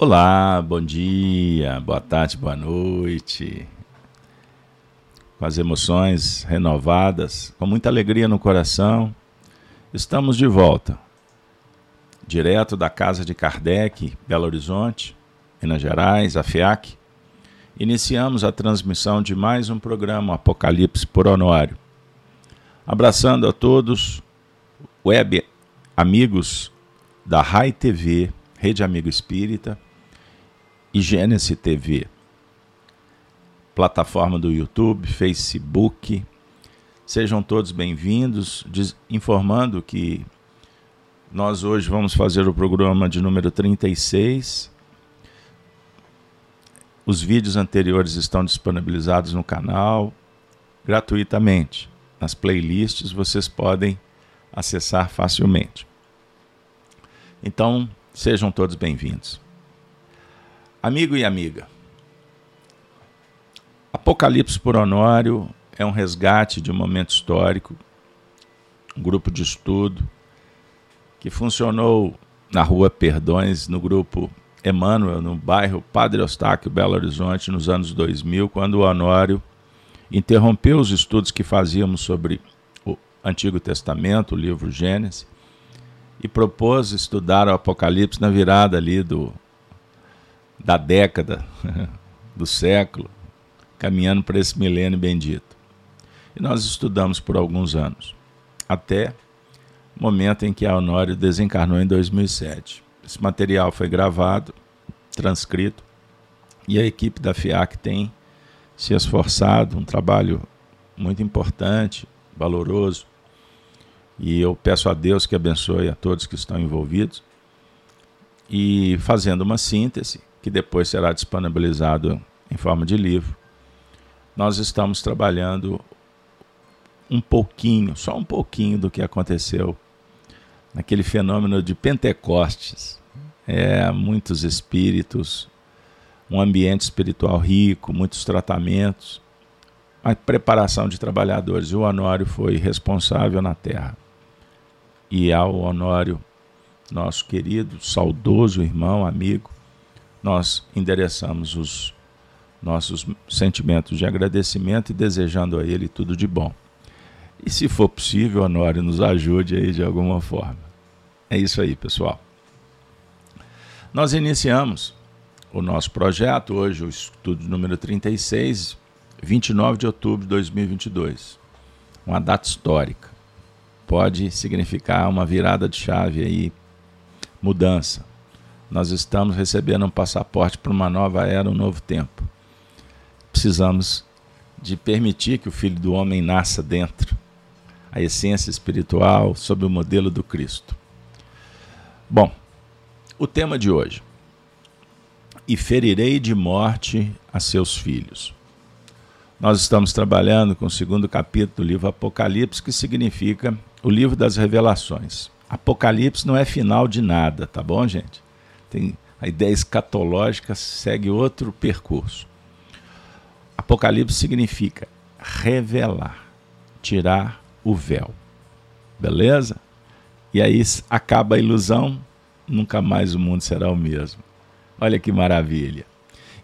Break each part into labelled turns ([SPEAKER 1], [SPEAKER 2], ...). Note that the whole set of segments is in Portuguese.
[SPEAKER 1] Olá, bom dia, boa tarde, boa noite. Com as emoções renovadas, com muita alegria no coração, estamos de volta. Direto da casa de Kardec, Belo Horizonte, Minas Gerais, a FIAC, iniciamos a transmissão de mais um programa Apocalipse por Honório. Abraçando a todos, web amigos da RAI TV, Rede Amigo Espírita, e Gênesis TV. Plataforma do YouTube, Facebook. Sejam todos bem-vindos. Informando que nós hoje vamos fazer o programa de número 36. Os vídeos anteriores estão disponibilizados no canal gratuitamente. Nas playlists vocês podem acessar facilmente. Então, sejam todos bem-vindos. Amigo e amiga, Apocalipse por Honório é um resgate de um momento histórico, um grupo de estudo que funcionou na rua Perdões, no grupo Emmanuel, no bairro Padre Eustáquio, Belo Horizonte, nos anos 2000, quando o Honório interrompeu os estudos que fazíamos sobre o Antigo Testamento, o livro Gênesis, e propôs estudar o Apocalipse na virada ali do da década, do século, caminhando para esse milênio bendito. E nós estudamos por alguns anos, até o momento em que a Honório desencarnou em 2007. Esse material foi gravado, transcrito, e a equipe da FIAC tem se esforçado, um trabalho muito importante, valoroso, e eu peço a Deus que abençoe a todos que estão envolvidos, e fazendo uma síntese, que depois será disponibilizado em forma de livro, nós estamos trabalhando um pouquinho, só um pouquinho do que aconteceu naquele fenômeno de Pentecostes. É, muitos espíritos, um ambiente espiritual rico, muitos tratamentos, a preparação de trabalhadores. O Honório foi responsável na terra. E ao Honório, nosso querido, saudoso irmão, amigo, nós endereçamos os nossos sentimentos de agradecimento e desejando a Ele tudo de bom. E se for possível, Honório, nos ajude aí de alguma forma. É isso aí, pessoal. Nós iniciamos o nosso projeto hoje, o estudo número 36, 29 de outubro de 2022. Uma data histórica. Pode significar uma virada de chave aí, mudança, nós estamos recebendo um passaporte para uma nova era, um novo tempo. Precisamos de permitir que o Filho do Homem nasça dentro, a essência espiritual, sob o modelo do Cristo. Bom, o tema de hoje. E ferirei de morte a seus filhos. Nós estamos trabalhando com o segundo capítulo do livro Apocalipse, que significa o livro das revelações. Apocalipse não é final de nada, tá bom, gente? Tem a ideia escatológica segue outro percurso. Apocalipse significa revelar, tirar o véu. Beleza? E aí acaba a ilusão, nunca mais o mundo será o mesmo. Olha que maravilha.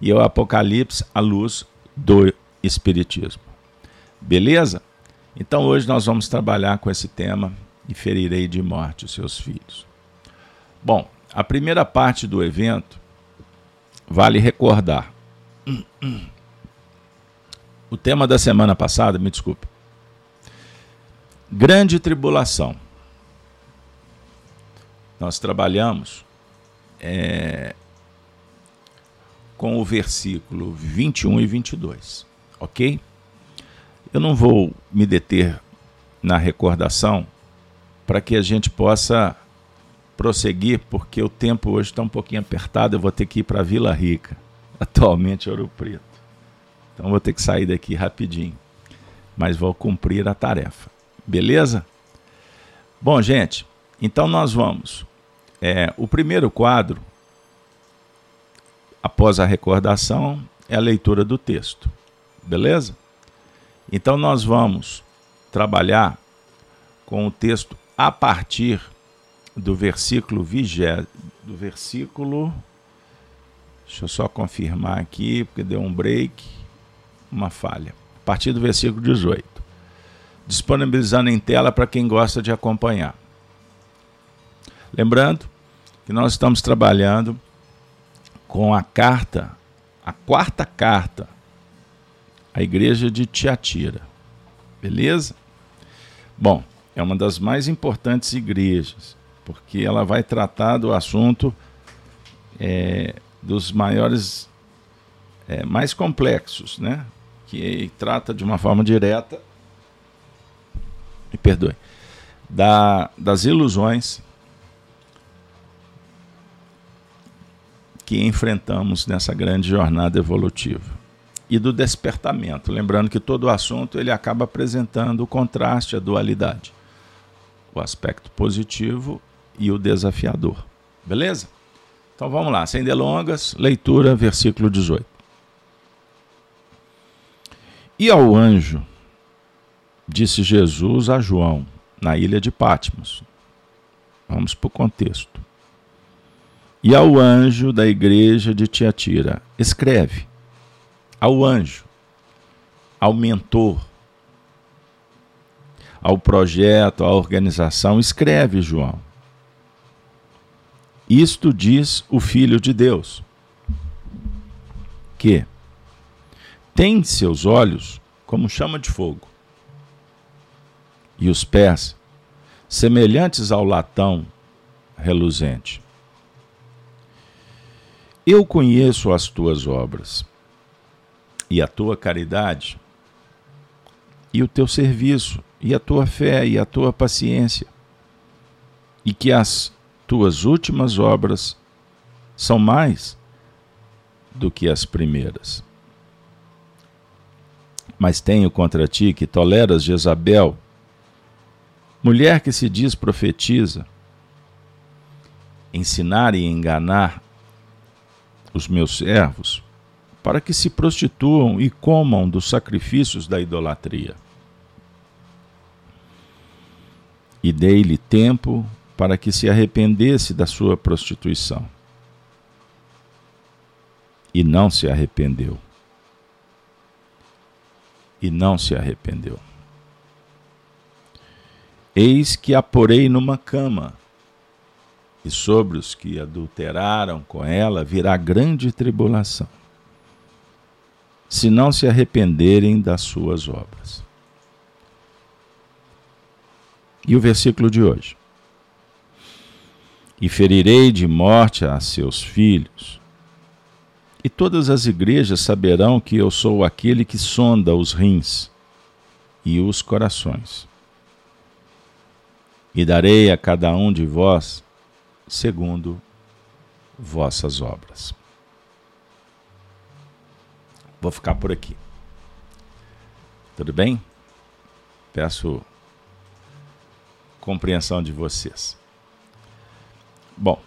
[SPEAKER 1] E é o Apocalipse a luz do Espiritismo. Beleza? Então hoje nós vamos trabalhar com esse tema e ferirei de morte os seus filhos. Bom, a primeira parte do evento vale recordar. O tema da semana passada, me desculpe. Grande tribulação. Nós trabalhamos é, com o versículo 21 e 22, ok? Eu não vou me deter na recordação para que a gente possa prosseguir, porque o tempo hoje está um pouquinho apertado, eu vou ter que ir para Vila Rica, atualmente Ouro Preto. Então vou ter que sair daqui rapidinho, mas vou cumprir a tarefa. Beleza? Bom, gente, então nós vamos. É, o primeiro quadro, após a recordação, é a leitura do texto. Beleza? Então nós vamos trabalhar com o texto a partir do versículo vigé, do versículo Deixa eu só confirmar aqui, porque deu um break, uma falha. A partir do versículo 18. Disponibilizando em tela para quem gosta de acompanhar. Lembrando que nós estamos trabalhando com a carta, a quarta carta, à igreja de Tiatira. Beleza? Bom, é uma das mais importantes igrejas, porque ela vai tratar do assunto é, dos maiores, é, mais complexos, né? Que trata de uma forma direta, me perdoe, da, das ilusões que enfrentamos nessa grande jornada evolutiva. E do despertamento, lembrando que todo o assunto ele acaba apresentando o contraste, a dualidade, o aspecto positivo e o desafiador. Beleza? Então vamos lá, sem delongas, leitura, versículo 18. E ao anjo, disse Jesus a João, na ilha de Patmos. Vamos para o contexto. E ao anjo da igreja de Tiatira, escreve ao anjo, ao mentor, ao projeto, à organização, escreve João. Isto diz o Filho de Deus, que tem seus olhos como chama de fogo, e os pés semelhantes ao latão reluzente. Eu conheço as tuas obras, e a tua caridade, e o teu serviço, e a tua fé, e a tua paciência, e que as tuas últimas obras são mais do que as primeiras. Mas tenho contra ti que toleras Jezabel, mulher que se diz profetiza, ensinar e enganar os meus servos, para que se prostituam e comam dos sacrifícios da idolatria. E dei-lhe tempo para que se arrependesse da sua prostituição. E não se arrependeu. E não se arrependeu. Eis que a porei numa cama, e sobre os que adulteraram com ela virá grande tribulação, se não se arrependerem das suas obras. E o versículo de hoje e ferirei de morte a seus filhos. E todas as igrejas saberão que eu sou aquele que sonda os rins e os corações. E darei a cada um de vós segundo vossas obras. Vou ficar por aqui. Tudo bem? Peço compreensão de vocês. Bom,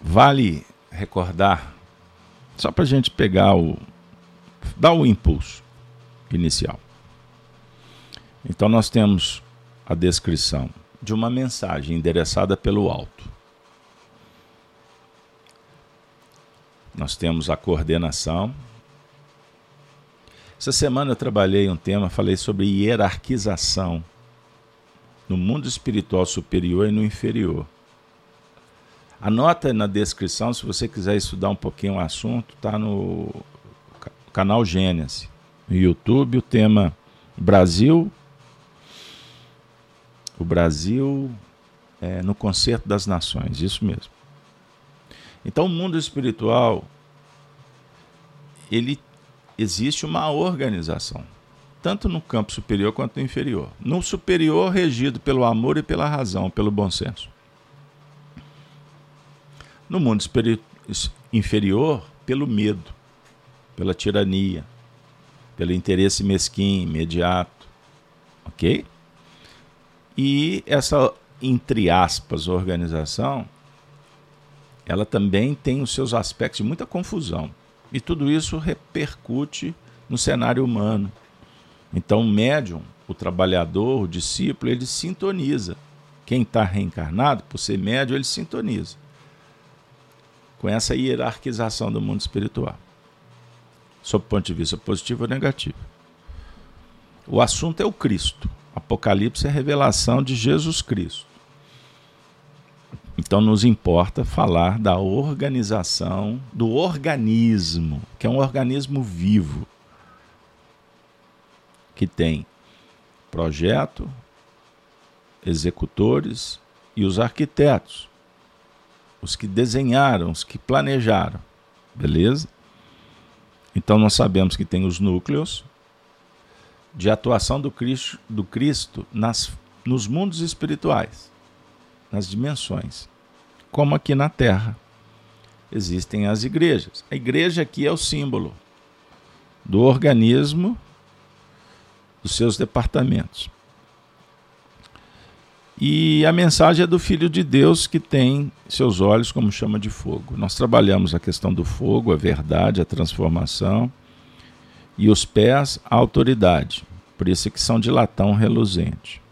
[SPEAKER 1] vale recordar, só para a gente pegar o. dar o impulso inicial. Então, nós temos a descrição de uma mensagem endereçada pelo alto. Nós temos a coordenação. Essa semana eu trabalhei um tema, falei sobre hierarquização no mundo espiritual superior e no inferior. Anota na descrição, se você quiser estudar um pouquinho o assunto, está no canal Gênesis. No YouTube, o tema Brasil. O Brasil é, no concerto das nações, isso mesmo. Então, o mundo espiritual, ele existe uma organização tanto no campo superior quanto no inferior. No superior, regido pelo amor e pela razão, pelo bom senso. No mundo inferior, pelo medo, pela tirania, pelo interesse mesquinho, imediato. Ok? E essa, entre aspas, organização, ela também tem os seus aspectos de muita confusão. E tudo isso repercute no cenário humano, então, o médium, o trabalhador, o discípulo, ele sintoniza. Quem está reencarnado, por ser médium, ele sintoniza. com essa hierarquização do mundo espiritual, sob o ponto de vista positivo ou negativo. O assunto é o Cristo. Apocalipse é a revelação de Jesus Cristo. Então nos importa falar da organização, do organismo, que é um organismo vivo, que tem projeto, executores e os arquitetos, os que desenharam, os que planejaram, beleza? Então nós sabemos que tem os núcleos de atuação do Cristo, do Cristo nas, nos mundos espirituais nas dimensões, como aqui na Terra. Existem as igrejas. A igreja aqui é o símbolo do organismo, dos seus departamentos. E a mensagem é do Filho de Deus que tem seus olhos como chama de fogo. Nós trabalhamos a questão do fogo, a verdade, a transformação, e os pés, a autoridade. Por isso é que são de latão reluzente.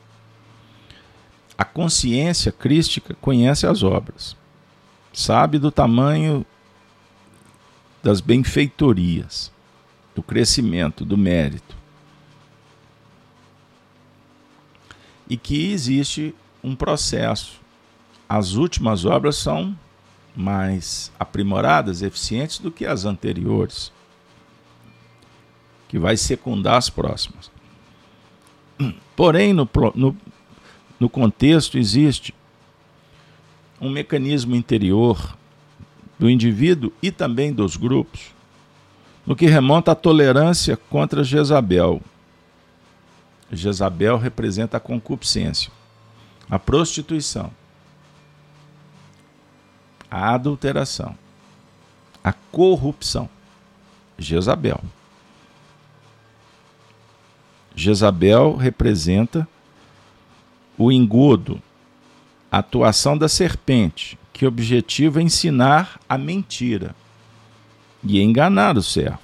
[SPEAKER 1] A consciência crística conhece as obras, sabe do tamanho das benfeitorias, do crescimento, do mérito. E que existe um processo. As últimas obras são mais aprimoradas, eficientes do que as anteriores, que vai secundar as próximas. Porém, no, no, no contexto existe um mecanismo interior do indivíduo e também dos grupos, no que remonta à tolerância contra Jezabel. Jezabel representa a concupiscência, a prostituição, a adulteração, a corrupção. Jezabel. Jezabel representa o engodo, a atuação da serpente, que objetiva ensinar a mentira e enganar os servos,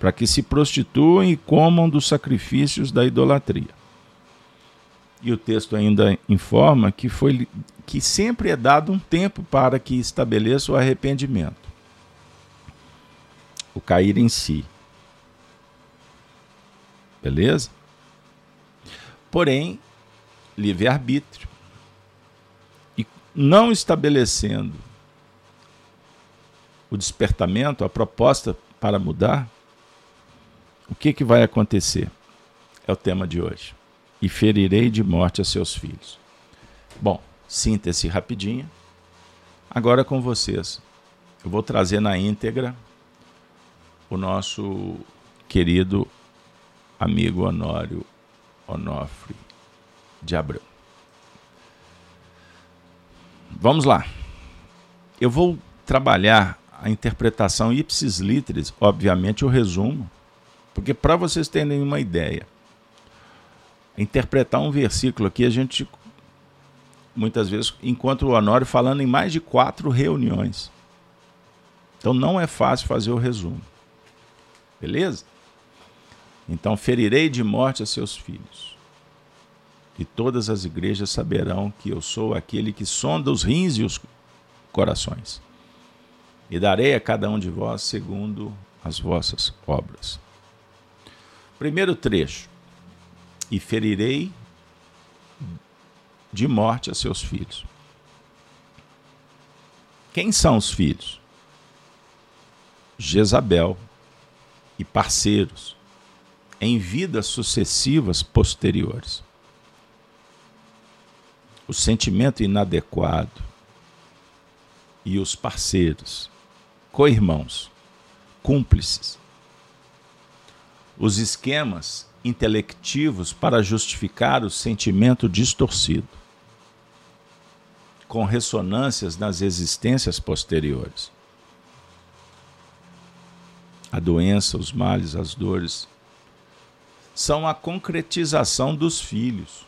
[SPEAKER 1] para que se prostituam e comam dos sacrifícios da idolatria. E o texto ainda informa que foi que sempre é dado um tempo para que estabeleça o arrependimento. O cair em si. Beleza? Porém, livre-arbítrio. E não estabelecendo o despertamento, a proposta para mudar, o que, que vai acontecer? É o tema de hoje. E ferirei de morte a seus filhos. Bom, síntese rapidinha. Agora com vocês. Eu vou trazer na íntegra o nosso querido amigo Honório Onofre de Abreu. Vamos lá. Eu vou trabalhar a interpretação ipsis literis, obviamente o resumo, porque para vocês terem uma ideia, interpretar um versículo aqui a gente muitas vezes encontra o Honório falando em mais de quatro reuniões. Então não é fácil fazer o resumo. Beleza? Então ferirei de morte a seus filhos e todas as igrejas saberão que eu sou aquele que sonda os rins e os corações. E darei a cada um de vós segundo as vossas obras. Primeiro trecho. E ferirei de morte a seus filhos. Quem são os filhos? Jezabel e parceiros em vidas sucessivas posteriores o sentimento inadequado e os parceiros, co-irmãos, cúmplices, os esquemas intelectivos para justificar o sentimento distorcido, com ressonâncias nas existências posteriores. A doença, os males, as dores são a concretização dos filhos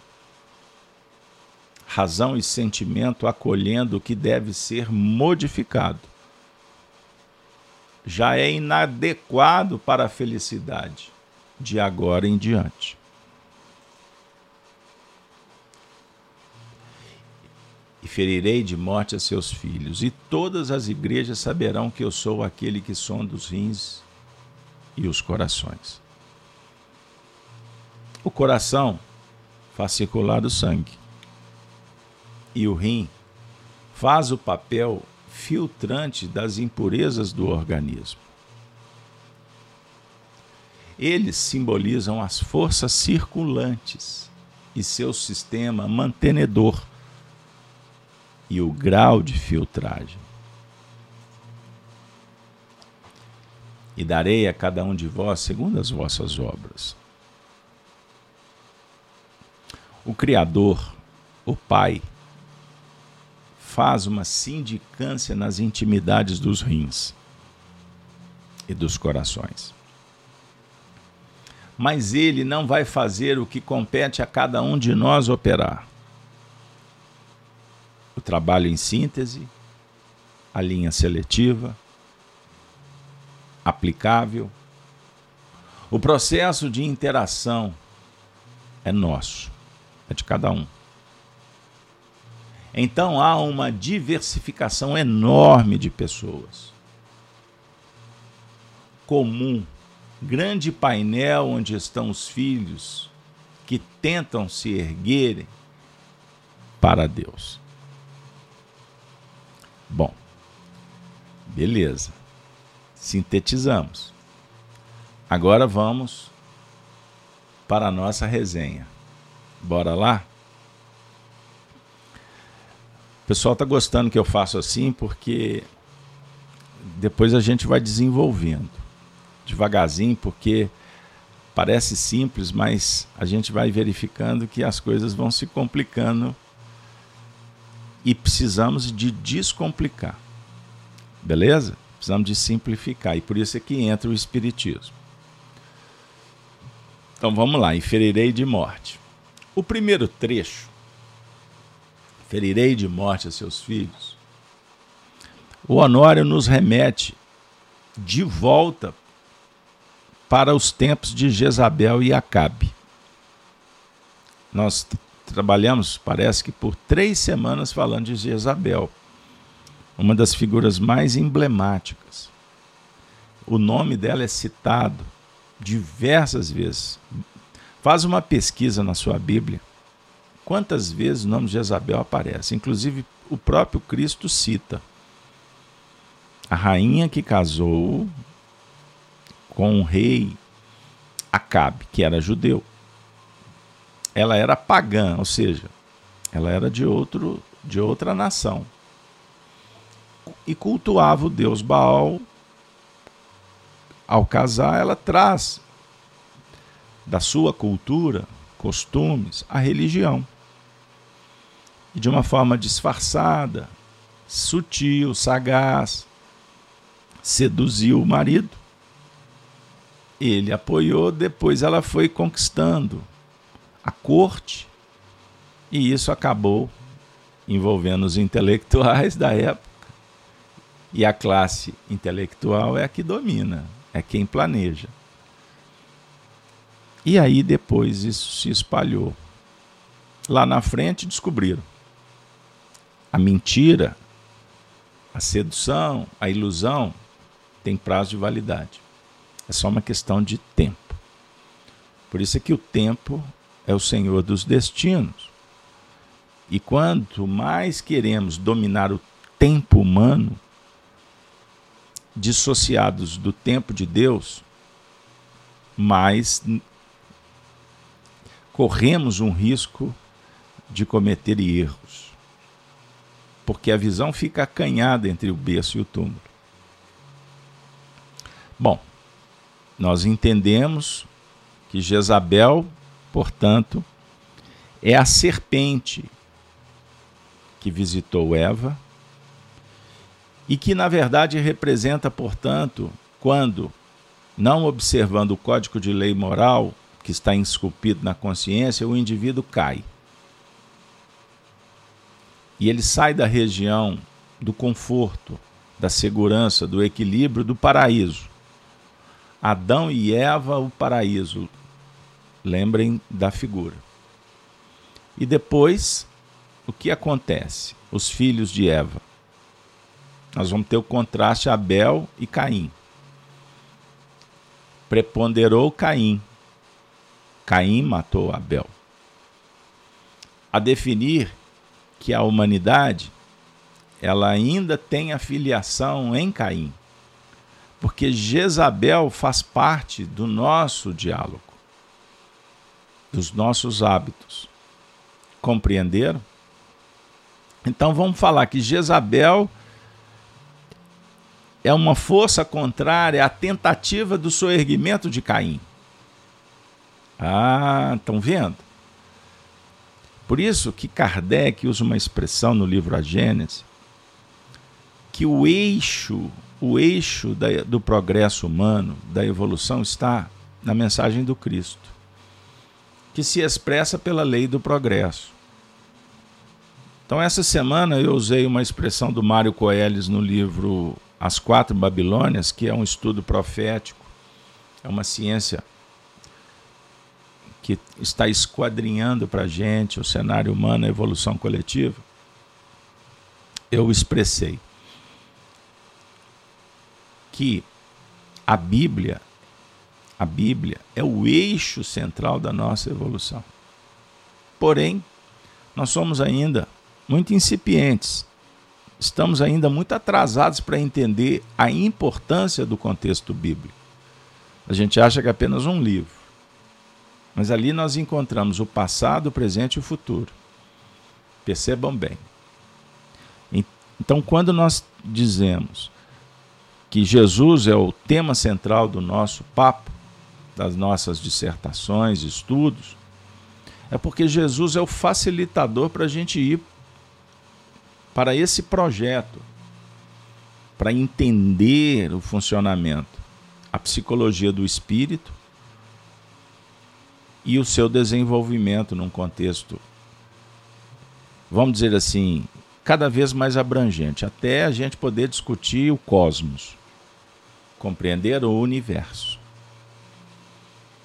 [SPEAKER 1] razão e sentimento acolhendo o que deve ser modificado. Já é inadequado para a felicidade de agora em diante. e ferirei de morte a seus filhos, e todas as igrejas saberão que eu sou aquele que sonda os rins e os corações. O coração faz circular o sangue, e o rim faz o papel filtrante das impurezas do organismo. Eles simbolizam as forças circulantes e seu sistema mantenedor e o grau de filtragem. E darei a cada um de vós segundo as vossas obras. O Criador, o Pai, faz uma sindicância nas intimidades dos rins e dos corações. Mas ele não vai fazer o que compete a cada um de nós operar o trabalho em síntese, a linha seletiva, aplicável. O processo de interação é nosso, é de cada um. Então há uma diversificação enorme de pessoas. Comum, grande painel onde estão os filhos que tentam se erguerem para Deus. Bom, beleza. Sintetizamos. Agora vamos para a nossa resenha. Bora lá? O pessoal está gostando que eu faço assim porque depois a gente vai desenvolvendo devagarzinho, porque parece simples, mas a gente vai verificando que as coisas vão se complicando e precisamos de descomplicar. Beleza? Precisamos de simplificar. E por isso é que entra o Espiritismo. Então vamos lá, inferirei de morte. O primeiro trecho, ferirei de morte a seus filhos. O Honório nos remete de volta para os tempos de Jezabel e Acabe. Nós trabalhamos, parece que por três semanas falando de Jezabel, uma das figuras mais emblemáticas. O nome dela é citado diversas vezes. Faz uma pesquisa na sua Bíblia. Quantas vezes o nome de Jezabel aparece? Inclusive, o próprio Cristo cita. A rainha que casou com o rei Acabe, que era judeu ela era pagã, ou seja, ela era de outro de outra nação. E cultuava o deus Baal. Ao casar, ela traz da sua cultura, costumes, a religião. E de uma forma disfarçada, sutil, sagaz, seduziu o marido. Ele apoiou, depois ela foi conquistando a corte, e isso acabou envolvendo os intelectuais da época. E a classe intelectual é a que domina, é quem planeja. E aí depois isso se espalhou. Lá na frente descobriram a mentira, a sedução, a ilusão tem prazo de validade. É só uma questão de tempo. Por isso é que o tempo é o Senhor dos destinos. E quanto mais queremos dominar o tempo humano, dissociados do tempo de Deus, mais corremos um risco de cometer erros. Porque a visão fica acanhada entre o berço e o túmulo. Bom, nós entendemos que Jezabel Portanto, é a serpente que visitou Eva e que, na verdade, representa, portanto, quando, não observando o código de lei moral que está esculpido na consciência, o indivíduo cai. E ele sai da região do conforto, da segurança, do equilíbrio, do paraíso. Adão e Eva, o paraíso, Lembrem da figura. E depois, o que acontece? os filhos de Eva. Nós vamos ter o contraste Abel e Caim. Preponderou Caim. Caim matou Abel. A definir que a humanidade ela ainda tem a filiação em Caim. Porque Jezabel faz parte do nosso diálogo, dos nossos hábitos. Compreenderam? Então vamos falar que Jezabel é uma força contrária à tentativa do soerguimento de Caim. Ah, estão vendo? Por isso que Kardec usa uma expressão no livro A Gênese, que o eixo, o eixo da, do progresso humano, da evolução, está na mensagem do Cristo, que se expressa pela lei do progresso. Então, essa semana eu usei uma expressão do Mário Coelhes no livro As Quatro Babilônias, que é um estudo profético, é uma ciência que está esquadrinhando para a gente o cenário humano, a evolução coletiva. Eu expressei que a Bíblia, a Bíblia é o eixo central da nossa evolução. Porém, nós somos ainda muito incipientes. Estamos ainda muito atrasados para entender a importância do contexto bíblico. A gente acha que é apenas um livro. Mas ali nós encontramos o passado, o presente e o futuro. Percebam bem. Então, quando nós dizemos que Jesus é o tema central do nosso papo, das nossas dissertações, estudos, é porque Jesus é o facilitador para a gente ir para esse projeto, para entender o funcionamento, a psicologia do espírito e o seu desenvolvimento num contexto, vamos dizer assim, cada vez mais abrangente, até a gente poder discutir o cosmos compreender o universo.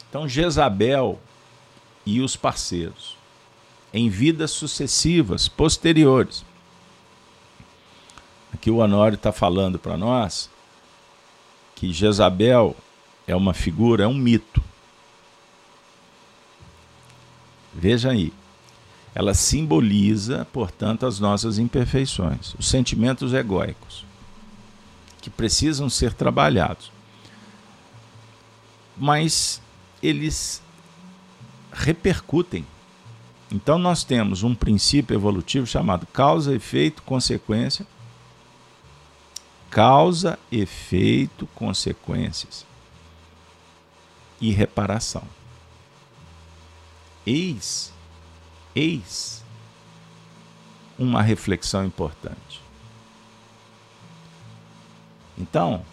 [SPEAKER 1] Então, Jezabel e os parceiros, em vidas sucessivas, posteriores. Aqui o Honório está falando para nós que Jezabel é uma figura, é um mito. Veja aí. Ela simboliza, portanto, as nossas imperfeições, os sentimentos egóicos que precisam ser trabalhados. Mas eles repercutem. Então nós temos um princípio evolutivo chamado causa, efeito, consequência. Causa, efeito, consequências e reparação. Eis, eis uma reflexão importante. Então,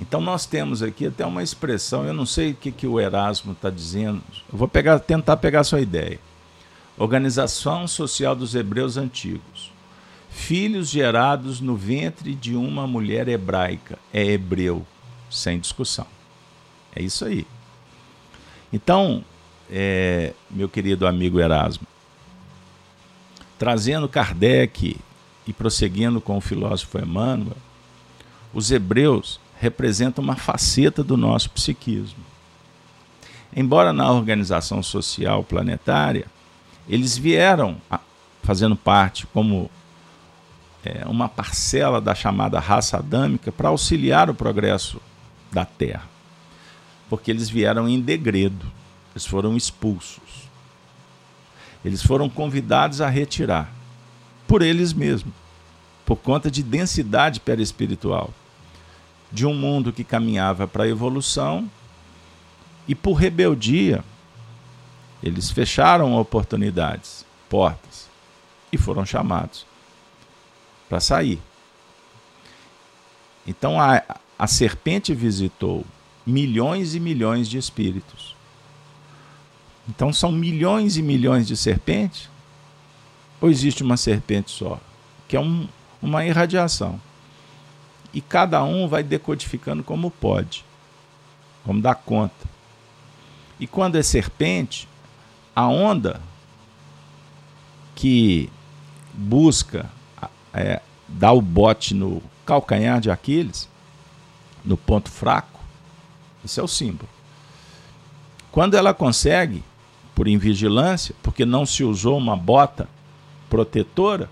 [SPEAKER 1] então nós temos aqui até uma expressão, eu não sei o que, que o Erasmo está dizendo, eu vou pegar, tentar pegar sua ideia. Organização Social dos Hebreus Antigos. Filhos gerados no ventre de uma mulher hebraica. É hebreu, sem discussão. É isso aí. Então, é, meu querido amigo Erasmo, trazendo Kardec e prosseguindo com o filósofo Emmanuel, os hebreus representam uma faceta do nosso psiquismo. Embora na organização social planetária, eles vieram fazendo parte como é, uma parcela da chamada raça adâmica para auxiliar o progresso da Terra. Porque eles vieram em degredo, eles foram expulsos. Eles foram convidados a retirar por eles mesmos, por conta de densidade perispiritual, de um mundo que caminhava para a evolução e por rebeldia eles fecharam oportunidades, portas e foram chamados para sair. Então a, a serpente visitou milhões e milhões de espíritos. Então são milhões e milhões de serpentes ou existe uma serpente só? Que é um, uma irradiação. E cada um vai decodificando como pode. Vamos dar conta. E quando é serpente, a onda que busca é, dar o bote no calcanhar de Aquiles, no ponto fraco, esse é o símbolo. Quando ela consegue, por invigilância, porque não se usou uma bota protetora,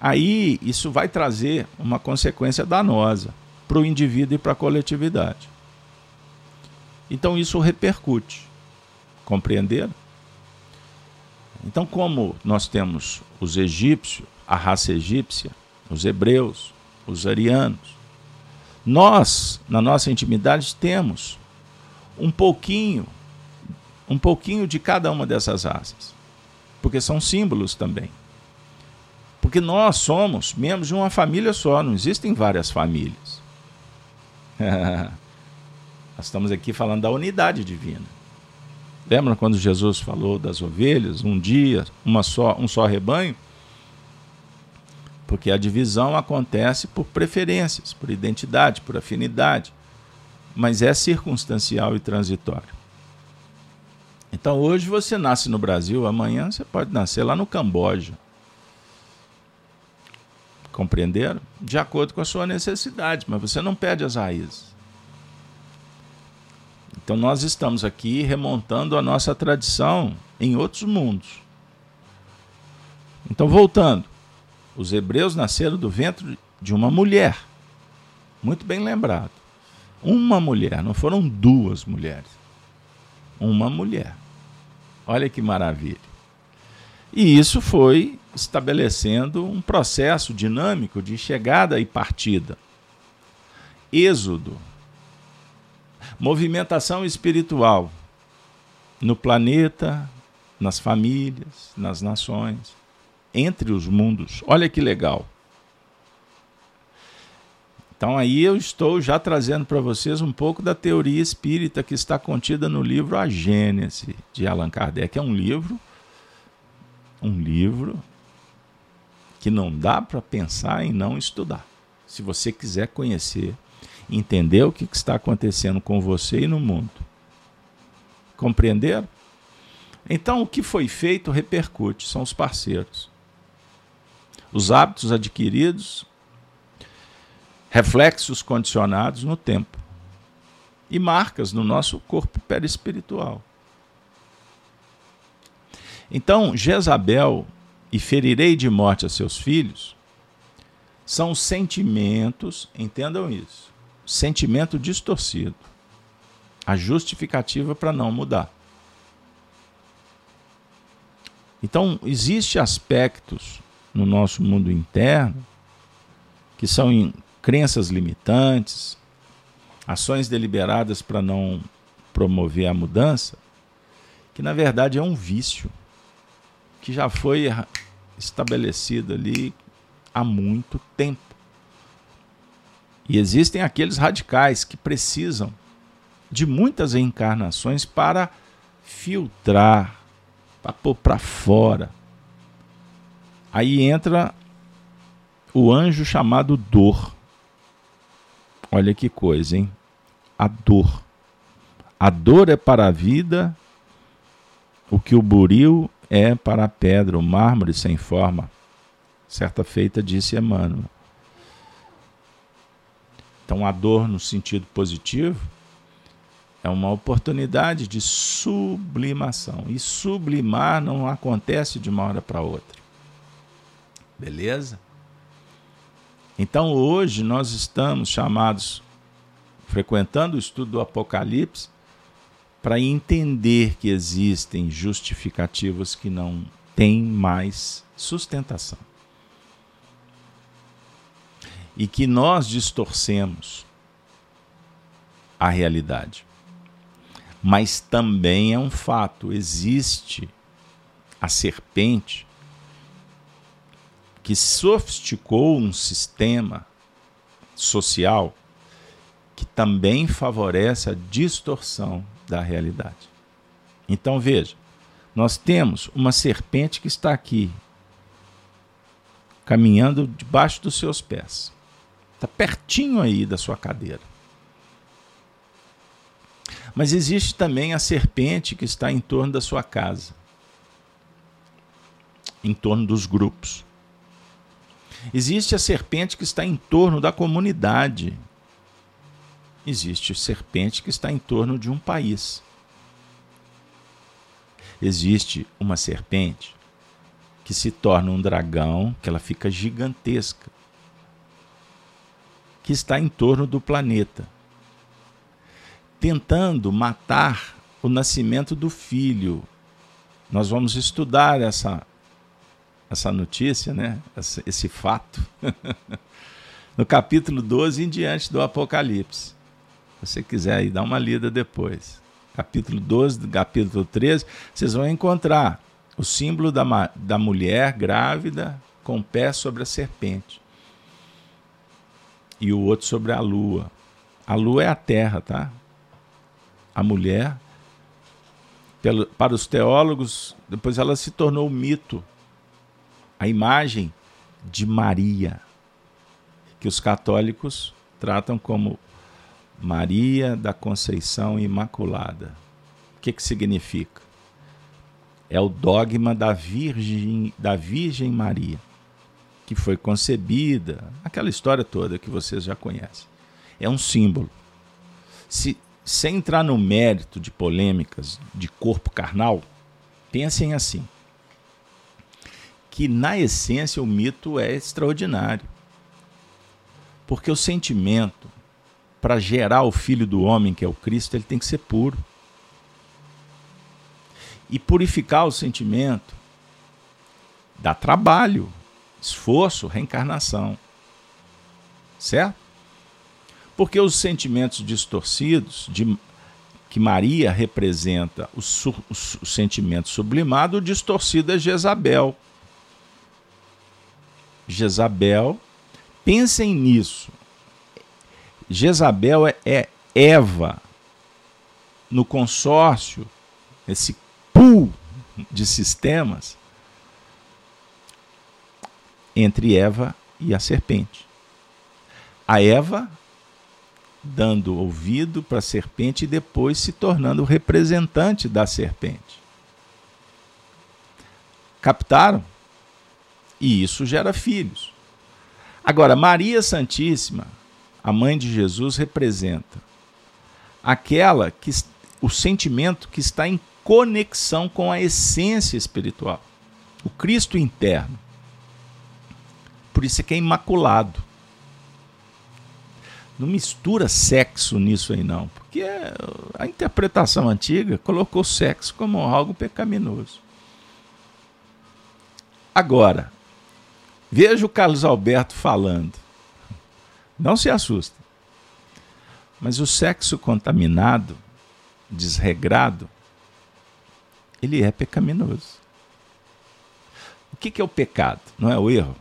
[SPEAKER 1] aí isso vai trazer uma consequência danosa para o indivíduo e para a coletividade. Então isso repercute. Compreenderam? Então, como nós temos os egípcios, a raça egípcia, os hebreus, os arianos, nós, na nossa intimidade, temos um pouquinho, um pouquinho de cada uma dessas raças, porque são símbolos também. Porque nós somos membros de uma família só, não existem várias famílias. nós estamos aqui falando da unidade divina. Lembra quando Jesus falou das ovelhas, um dia, uma só, um só rebanho? Porque a divisão acontece por preferências, por identidade, por afinidade, mas é circunstancial e transitório. Então hoje você nasce no Brasil, amanhã você pode nascer lá no Camboja. Compreenderam? De acordo com a sua necessidade, mas você não perde as raízes. Então nós estamos aqui remontando a nossa tradição em outros mundos. Então, voltando, os hebreus nasceram do ventre de uma mulher. Muito bem lembrado. Uma mulher, não foram duas mulheres. Uma mulher. Olha que maravilha. E isso foi estabelecendo um processo dinâmico de chegada e partida. Êxodo movimentação espiritual no planeta, nas famílias, nas nações, entre os mundos. Olha que legal. Então aí eu estou já trazendo para vocês um pouco da teoria espírita que está contida no livro A Gênese de Allan Kardec. É um livro um livro que não dá para pensar em não estudar. Se você quiser conhecer entender o que está acontecendo com você e no mundo. Compreenderam? Então, o que foi feito repercute, são os parceiros. Os hábitos adquiridos, reflexos condicionados no tempo e marcas no nosso corpo perispiritual. Então, Jezabel e ferirei de morte a seus filhos são sentimentos, entendam isso, sentimento distorcido. A justificativa para não mudar. Então, existem aspectos no nosso mundo interno que são crenças limitantes, ações deliberadas para não promover a mudança, que na verdade é um vício que já foi estabelecido ali há muito tempo. E existem aqueles radicais que precisam de muitas reencarnações para filtrar, para pôr para fora. Aí entra o anjo chamado dor. Olha que coisa, hein? A dor. A dor é para a vida o que o buril é para a pedra, o mármore sem forma. Certa feita disse Emmanuel. Então, a dor, no sentido positivo, é uma oportunidade de sublimação. E sublimar não acontece de uma hora para outra. Beleza? Então, hoje, nós estamos chamados, frequentando o estudo do Apocalipse, para entender que existem justificativos que não têm mais sustentação e que nós distorcemos a realidade. Mas também é um fato, existe a serpente que sofisticou um sistema social que também favorece a distorção da realidade. Então veja, nós temos uma serpente que está aqui, caminhando debaixo dos seus pés. Está pertinho aí da sua cadeira. Mas existe também a serpente que está em torno da sua casa. em torno dos grupos. Existe a serpente que está em torno da comunidade. Existe a serpente que está em torno de um país. Existe uma serpente que se torna um dragão, que ela fica gigantesca, que está em torno do planeta, tentando matar o nascimento do filho. Nós vamos estudar essa essa notícia, né? esse, fato, no capítulo 12 em diante do Apocalipse. Se você quiser aí dar uma lida depois. Capítulo 12, capítulo 13, vocês vão encontrar o símbolo da, da mulher grávida com o pé sobre a serpente. E o outro sobre a lua. A lua é a terra, tá? A mulher, pelo, para os teólogos, depois ela se tornou mito, a imagem de Maria, que os católicos tratam como Maria da Conceição Imaculada. O que, que significa? é o dogma da Virgem, da Virgem Maria, que foi concebida, aquela história toda que vocês já conhecem. É um símbolo. Se, sem entrar no mérito de polêmicas de corpo carnal, pensem assim: que na essência o mito é extraordinário. Porque o sentimento, para gerar o filho do homem, que é o Cristo, ele tem que ser puro e purificar o sentimento dá trabalho, esforço, reencarnação. Certo? Porque os sentimentos distorcidos de que Maria representa o, su, o, sentimento sublimado, o distorcido é Jezabel. Jezabel, pensem nisso. Jezabel é, é Eva no consórcio, esse pool de sistemas entre Eva e a serpente. A Eva dando ouvido para a serpente e depois se tornando representante da serpente. Captaram? E isso gera filhos. Agora, Maria Santíssima, a mãe de Jesus, representa aquela que o sentimento que está em conexão com a essência espiritual, o Cristo interno. Por isso é que é imaculado. Não mistura sexo nisso aí, não, porque a interpretação antiga colocou sexo como algo pecaminoso. Agora, veja o Carlos Alberto falando. Não se assusta. Mas o sexo contaminado, desregrado, ele é pecaminoso. O que, é o pecado? Não é o erro?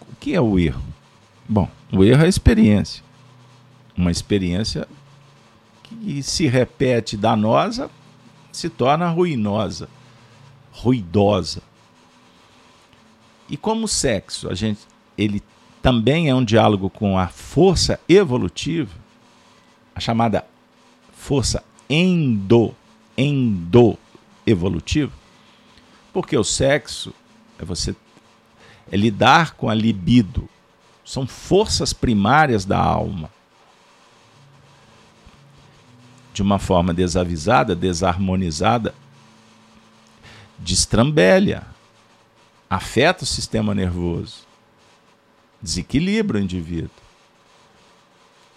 [SPEAKER 1] O que é o erro? Bom, o erro é a experiência. Uma experiência que se repete danosa, se torna ruinosa, ruidosa. E como o sexo, a gente, ele também é um diálogo com a força evolutiva, a chamada força endo, endo evolutivo, porque o sexo é você é lidar com a libido, são forças primárias da alma. De uma forma desavisada, desarmonizada, destrambelha, afeta o sistema nervoso, desequilibra o indivíduo,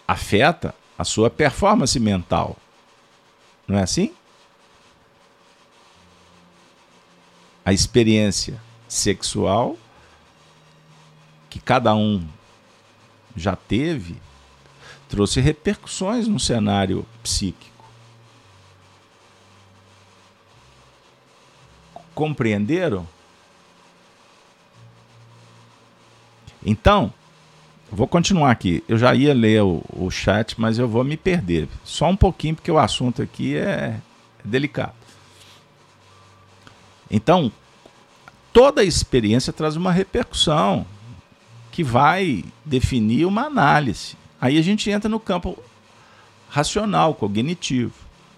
[SPEAKER 1] afeta a sua performance mental. Não é assim? a experiência sexual que cada um já teve trouxe repercussões no cenário psíquico. Compreenderam? Então, vou continuar aqui. Eu já ia ler o, o chat, mas eu vou me perder. Só um pouquinho, porque o assunto aqui é, delicado. Então, toda experiência traz uma repercussão que vai definir uma análise. Aí a gente entra no campo racional, cognitivo.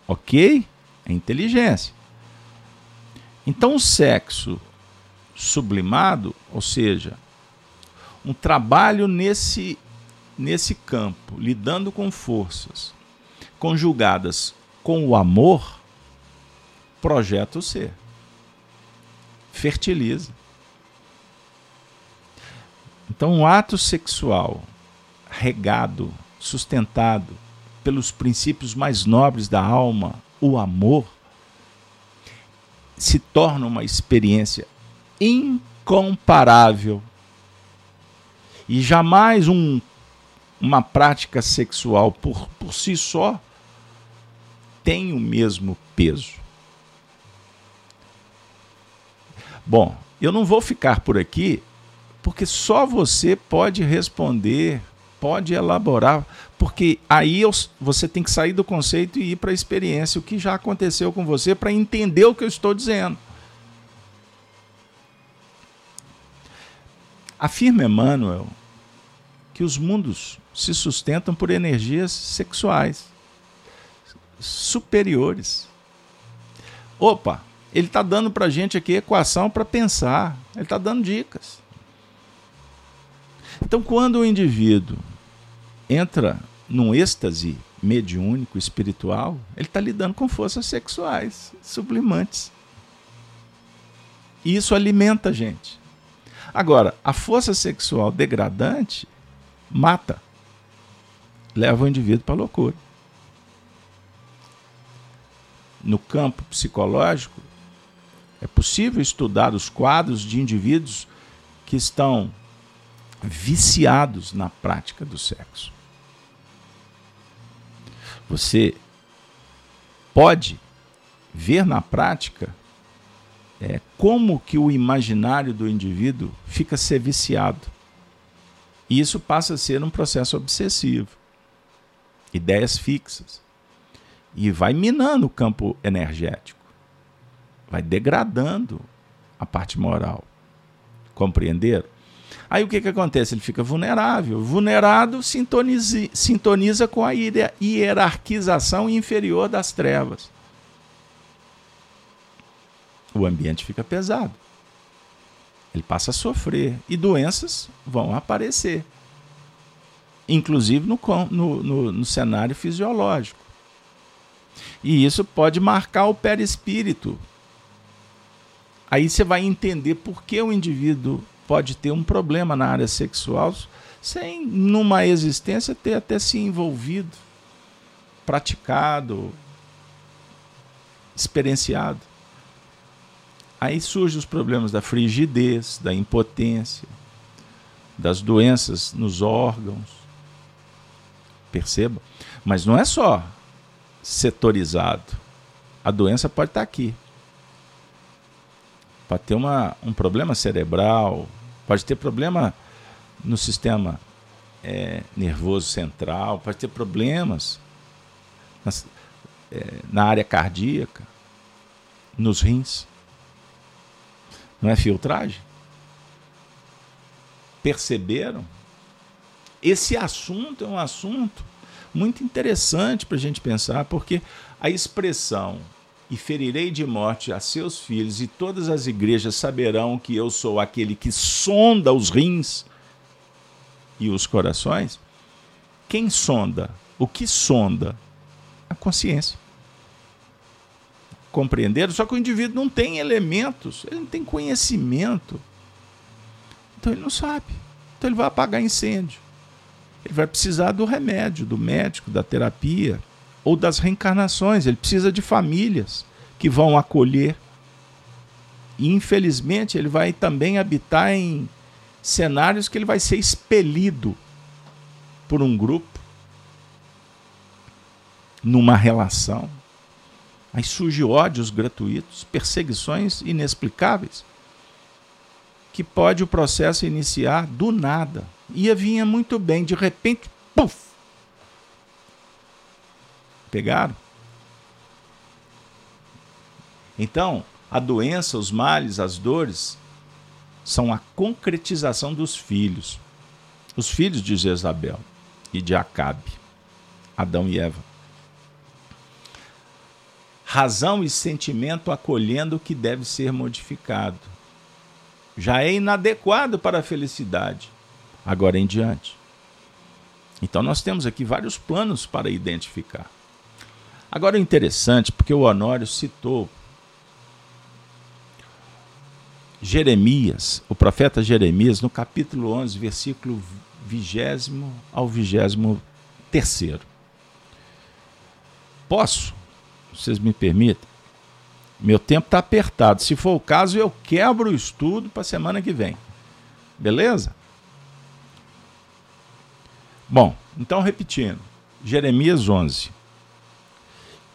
[SPEAKER 1] Ok? É inteligência. Então, o sexo sublimado, ou seja, um trabalho nesse, nesse campo, lidando com forças conjugadas com o amor, projeta o ser. Fertiliza. Então, um ato sexual regado, sustentado pelos princípios mais nobres da alma, o amor, se torna uma experiência incomparável. E jamais um, uma prática sexual por, por si só tem o mesmo peso. Bom, eu não vou ficar por aqui, porque só você pode responder, pode elaborar, porque aí você tem que sair do conceito e ir para a experiência, o que já aconteceu com você, para entender o que eu estou dizendo. Afirma Emmanuel que os mundos se sustentam por energias sexuais superiores. Opa, ele está dando para a gente aqui equação para pensar, ele está dando dicas. Então, quando o indivíduo entra num êxtase mediúnico, espiritual, ele está lidando com forças sexuais sublimantes. E isso alimenta a gente. Agora, a força sexual degradante mata, leva o indivíduo para loucura. No campo psicológico, é possível estudar os quadros de indivíduos que estão viciados na prática do sexo. Você pode ver na prática é, como que o imaginário do indivíduo fica ser viciado. E isso passa a ser um processo obsessivo. Ideias fixas. E vai minando o campo energético. Vai degradando a parte moral. Compreenderam? Aí o que, que acontece? Ele fica vulnerável. Vulnerado sintoniza, sintoniza com a hierarquização inferior das trevas. O ambiente fica pesado. Ele passa a sofrer e doenças vão aparecer, inclusive no, no, no, no cenário fisiológico. E isso pode marcar o perispírito. Aí você vai entender por que o indivíduo pode ter um problema na área sexual sem, numa existência, ter até se envolvido, praticado, experienciado. Aí surgem os problemas da frigidez, da impotência, das doenças nos órgãos. Perceba? Mas não é só setorizado. A doença pode estar aqui. Pode ter uma, um problema cerebral, pode ter problema no sistema é, nervoso central, pode ter problemas nas, é, na área cardíaca, nos rins. Não é filtragem? Perceberam? Esse assunto é um assunto muito interessante para a gente pensar, porque a expressão e ferirei de morte a seus filhos, e todas as igrejas saberão que eu sou aquele que sonda os rins e os corações. Quem sonda? O que sonda? A consciência. Compreenderam? Só que o indivíduo não tem elementos, ele não tem conhecimento. Então ele não sabe. Então ele vai apagar incêndio. Ele vai precisar do remédio, do médico, da terapia, ou das reencarnações. Ele precisa de famílias que vão acolher. E infelizmente ele vai também habitar em cenários que ele vai ser expelido por um grupo numa relação. Aí surge ódios gratuitos, perseguições inexplicáveis, que pode o processo iniciar do nada. Ia vinha muito bem, de repente, puf, Pegaram? Então, a doença, os males, as dores são a concretização dos filhos. Os filhos de Jezabel e de Acabe, Adão e Eva. Razão e sentimento acolhendo o que deve ser modificado. já é inadequado para a felicidade, agora em diante. Então nós temos aqui vários planos para identificar. Agora o interessante, porque o Honório citou Jeremias, o profeta Jeremias, no capítulo 11, versículo 20 ao 23. Posso? Vocês me permitem? Meu tempo está apertado. Se for o caso, eu quebro o estudo para semana que vem. Beleza? Bom, então repetindo. Jeremias 11.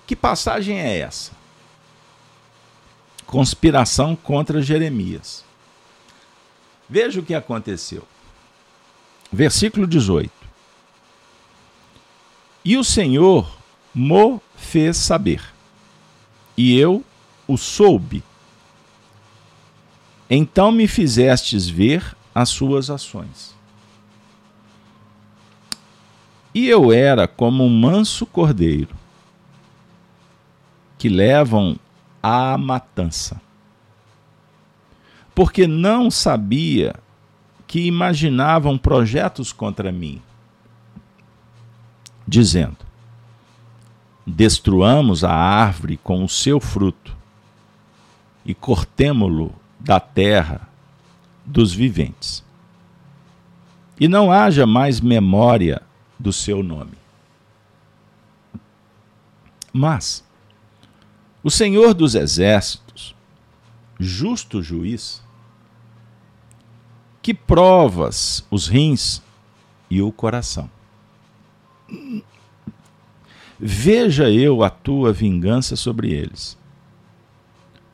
[SPEAKER 1] Que passagem é essa? Conspiração contra Jeremias. Veja o que aconteceu. Versículo 18. E o Senhor mo fez saber, e eu o soube. Então me fizestes ver as suas ações. E eu era como um manso cordeiro que levam à matança. Porque não sabia que imaginavam projetos contra mim, dizendo: Destruamos a árvore com o seu fruto e cortemo-lo da terra dos viventes. E não haja mais memória do seu nome. Mas o Senhor dos Exércitos, justo juiz, que provas os rins e o coração. Veja eu a tua vingança sobre eles,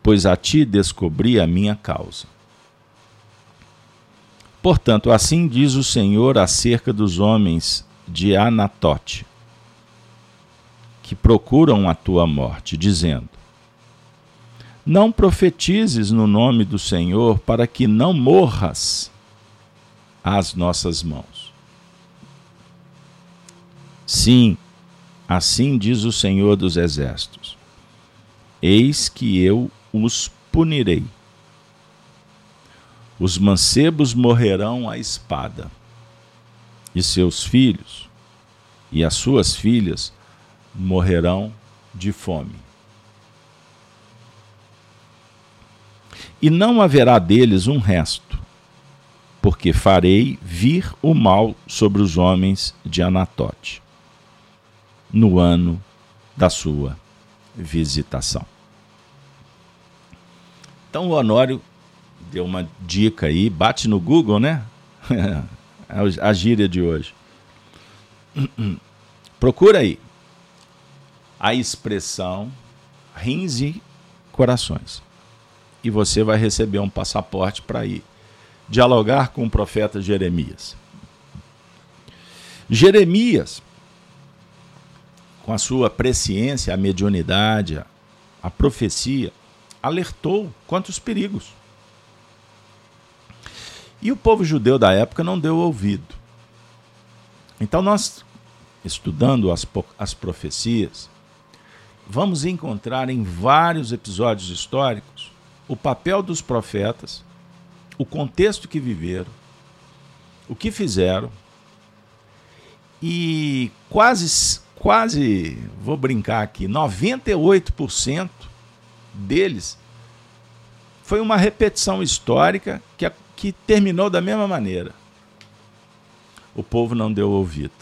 [SPEAKER 1] pois a ti descobri a minha causa. Portanto, assim diz o Senhor acerca dos homens de Anatote, que procuram a tua morte, dizendo: não profetizes no nome do Senhor para que não morras às nossas mãos. Sim, assim diz o Senhor dos Exércitos: Eis que eu os punirei. Os mancebos morrerão à espada, e seus filhos e as suas filhas morrerão de fome. e não haverá deles um resto, porque farei vir o mal sobre os homens de Anatote, no ano da sua visitação. Então o Honório deu uma dica aí, bate no Google, né? a gíria de hoje. Procura aí a expressão rins e corações e você vai receber um passaporte para ir dialogar com o profeta Jeremias. Jeremias, com a sua presciência, a mediunidade, a profecia, alertou quanto os perigos. E o povo judeu da época não deu ouvido. Então, nós, estudando as, as profecias, vamos encontrar em vários episódios históricos o papel dos profetas, o contexto que viveram, o que fizeram e quase quase, vou brincar aqui, 98% deles foi uma repetição histórica que, que terminou da mesma maneira. O povo não deu ouvido.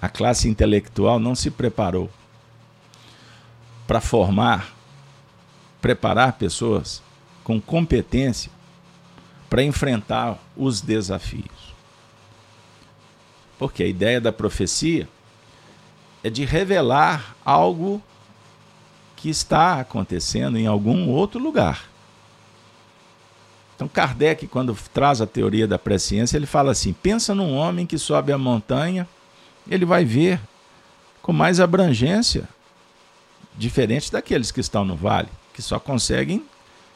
[SPEAKER 1] A classe intelectual não se preparou para formar preparar pessoas com competência para enfrentar os desafios. Porque a ideia da profecia é de revelar algo que está acontecendo em algum outro lugar. Então, Kardec, quando traz a teoria da presciência, ele fala assim: pensa num homem que sobe a montanha, ele vai ver com mais abrangência, diferente daqueles que estão no vale que só conseguem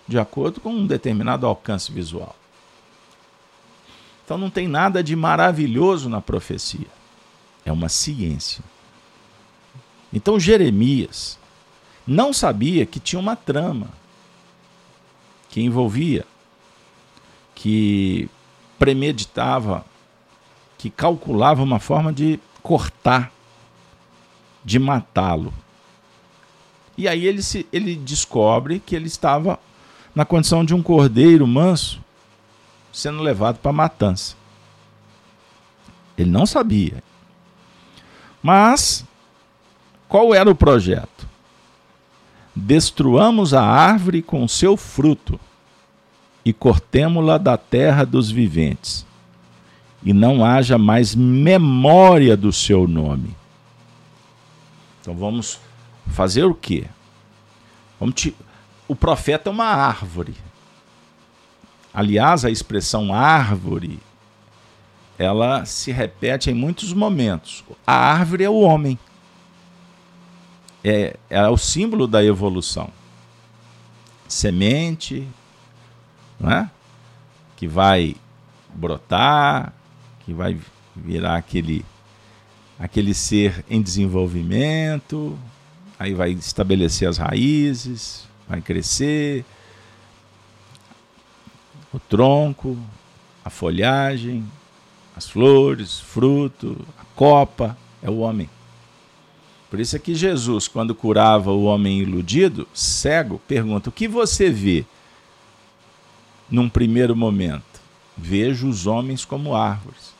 [SPEAKER 1] de acordo com um determinado alcance visual. Então não tem nada de maravilhoso na profecia. É uma ciência. Então Jeremias não sabia que tinha uma trama que envolvia que premeditava, que calculava uma forma de cortar, de matá-lo. E aí ele, se, ele descobre que ele estava na condição de um cordeiro manso sendo levado para a matança. Ele não sabia. Mas qual era o projeto? Destruamos a árvore com seu fruto e cortemo-la da terra dos viventes, e não haja mais memória do seu nome. Então vamos fazer o quê? Vamos te... O profeta é uma árvore. Aliás, a expressão árvore, ela se repete em muitos momentos. A árvore é o homem. É, é o símbolo da evolução. Semente, não é? que vai brotar, que vai virar aquele, aquele ser em desenvolvimento, aí vai estabelecer as raízes, vai crescer, o tronco, a folhagem, as flores, fruto, a copa, é o homem. Por isso é que Jesus, quando curava o homem iludido, cego, pergunta: O que você vê num primeiro momento? Vejo os homens como árvores.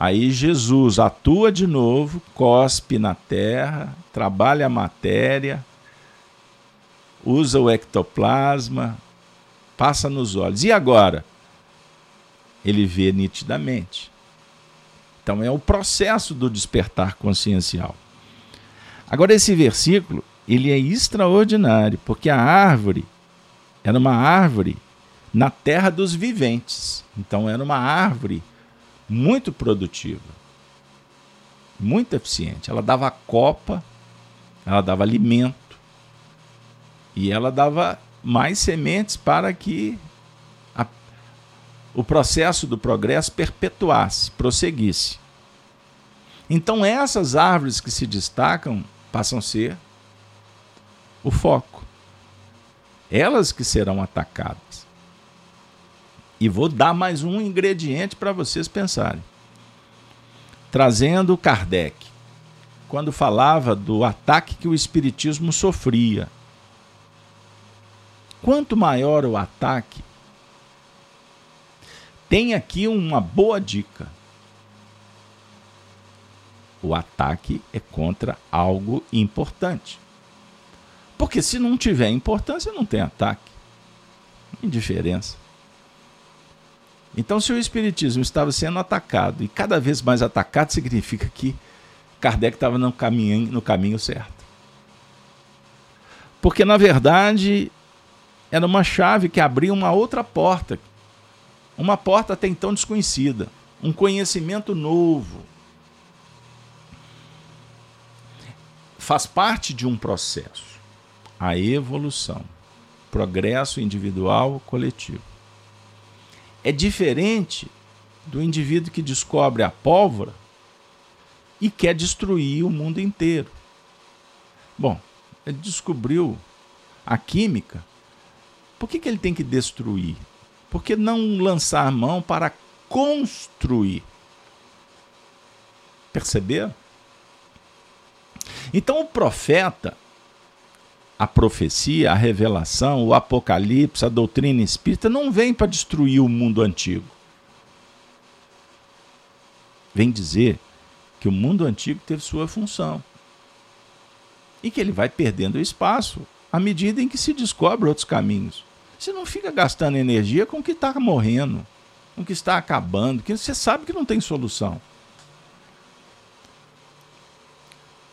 [SPEAKER 1] Aí Jesus atua de novo, cospe na terra, trabalha a matéria, usa o ectoplasma, passa nos olhos. E agora? Ele vê nitidamente. Então é o processo do despertar consciencial. Agora esse versículo, ele é extraordinário, porque a árvore era uma árvore na terra dos viventes. Então era uma árvore muito produtiva, muito eficiente. Ela dava copa, ela dava alimento e ela dava mais sementes para que a, o processo do progresso perpetuasse, prosseguisse. Então essas árvores que se destacam passam a ser o foco. Elas que serão atacadas. E vou dar mais um ingrediente para vocês pensarem. Trazendo Kardec, quando falava do ataque que o Espiritismo sofria. Quanto maior o ataque, tem aqui uma boa dica. O ataque é contra algo importante. Porque se não tiver importância, não tem ataque. Indiferença. Então, se o Espiritismo estava sendo atacado, e cada vez mais atacado, significa que Kardec estava no caminho, no caminho certo. Porque, na verdade, era uma chave que abria uma outra porta, uma porta até então desconhecida, um conhecimento novo. Faz parte de um processo, a evolução, progresso individual coletivo é diferente do indivíduo que descobre a pólvora e quer destruir o mundo inteiro. Bom, ele descobriu a química. Por que, que ele tem que destruir? Por que não lançar mão para construir? Perceberam? Então o profeta a profecia, a revelação, o apocalipse, a doutrina espírita não vem para destruir o mundo antigo. Vem dizer que o mundo antigo teve sua função e que ele vai perdendo espaço à medida em que se descobre outros caminhos. Você não fica gastando energia com o que está morrendo, com o que está acabando, que você sabe que não tem solução.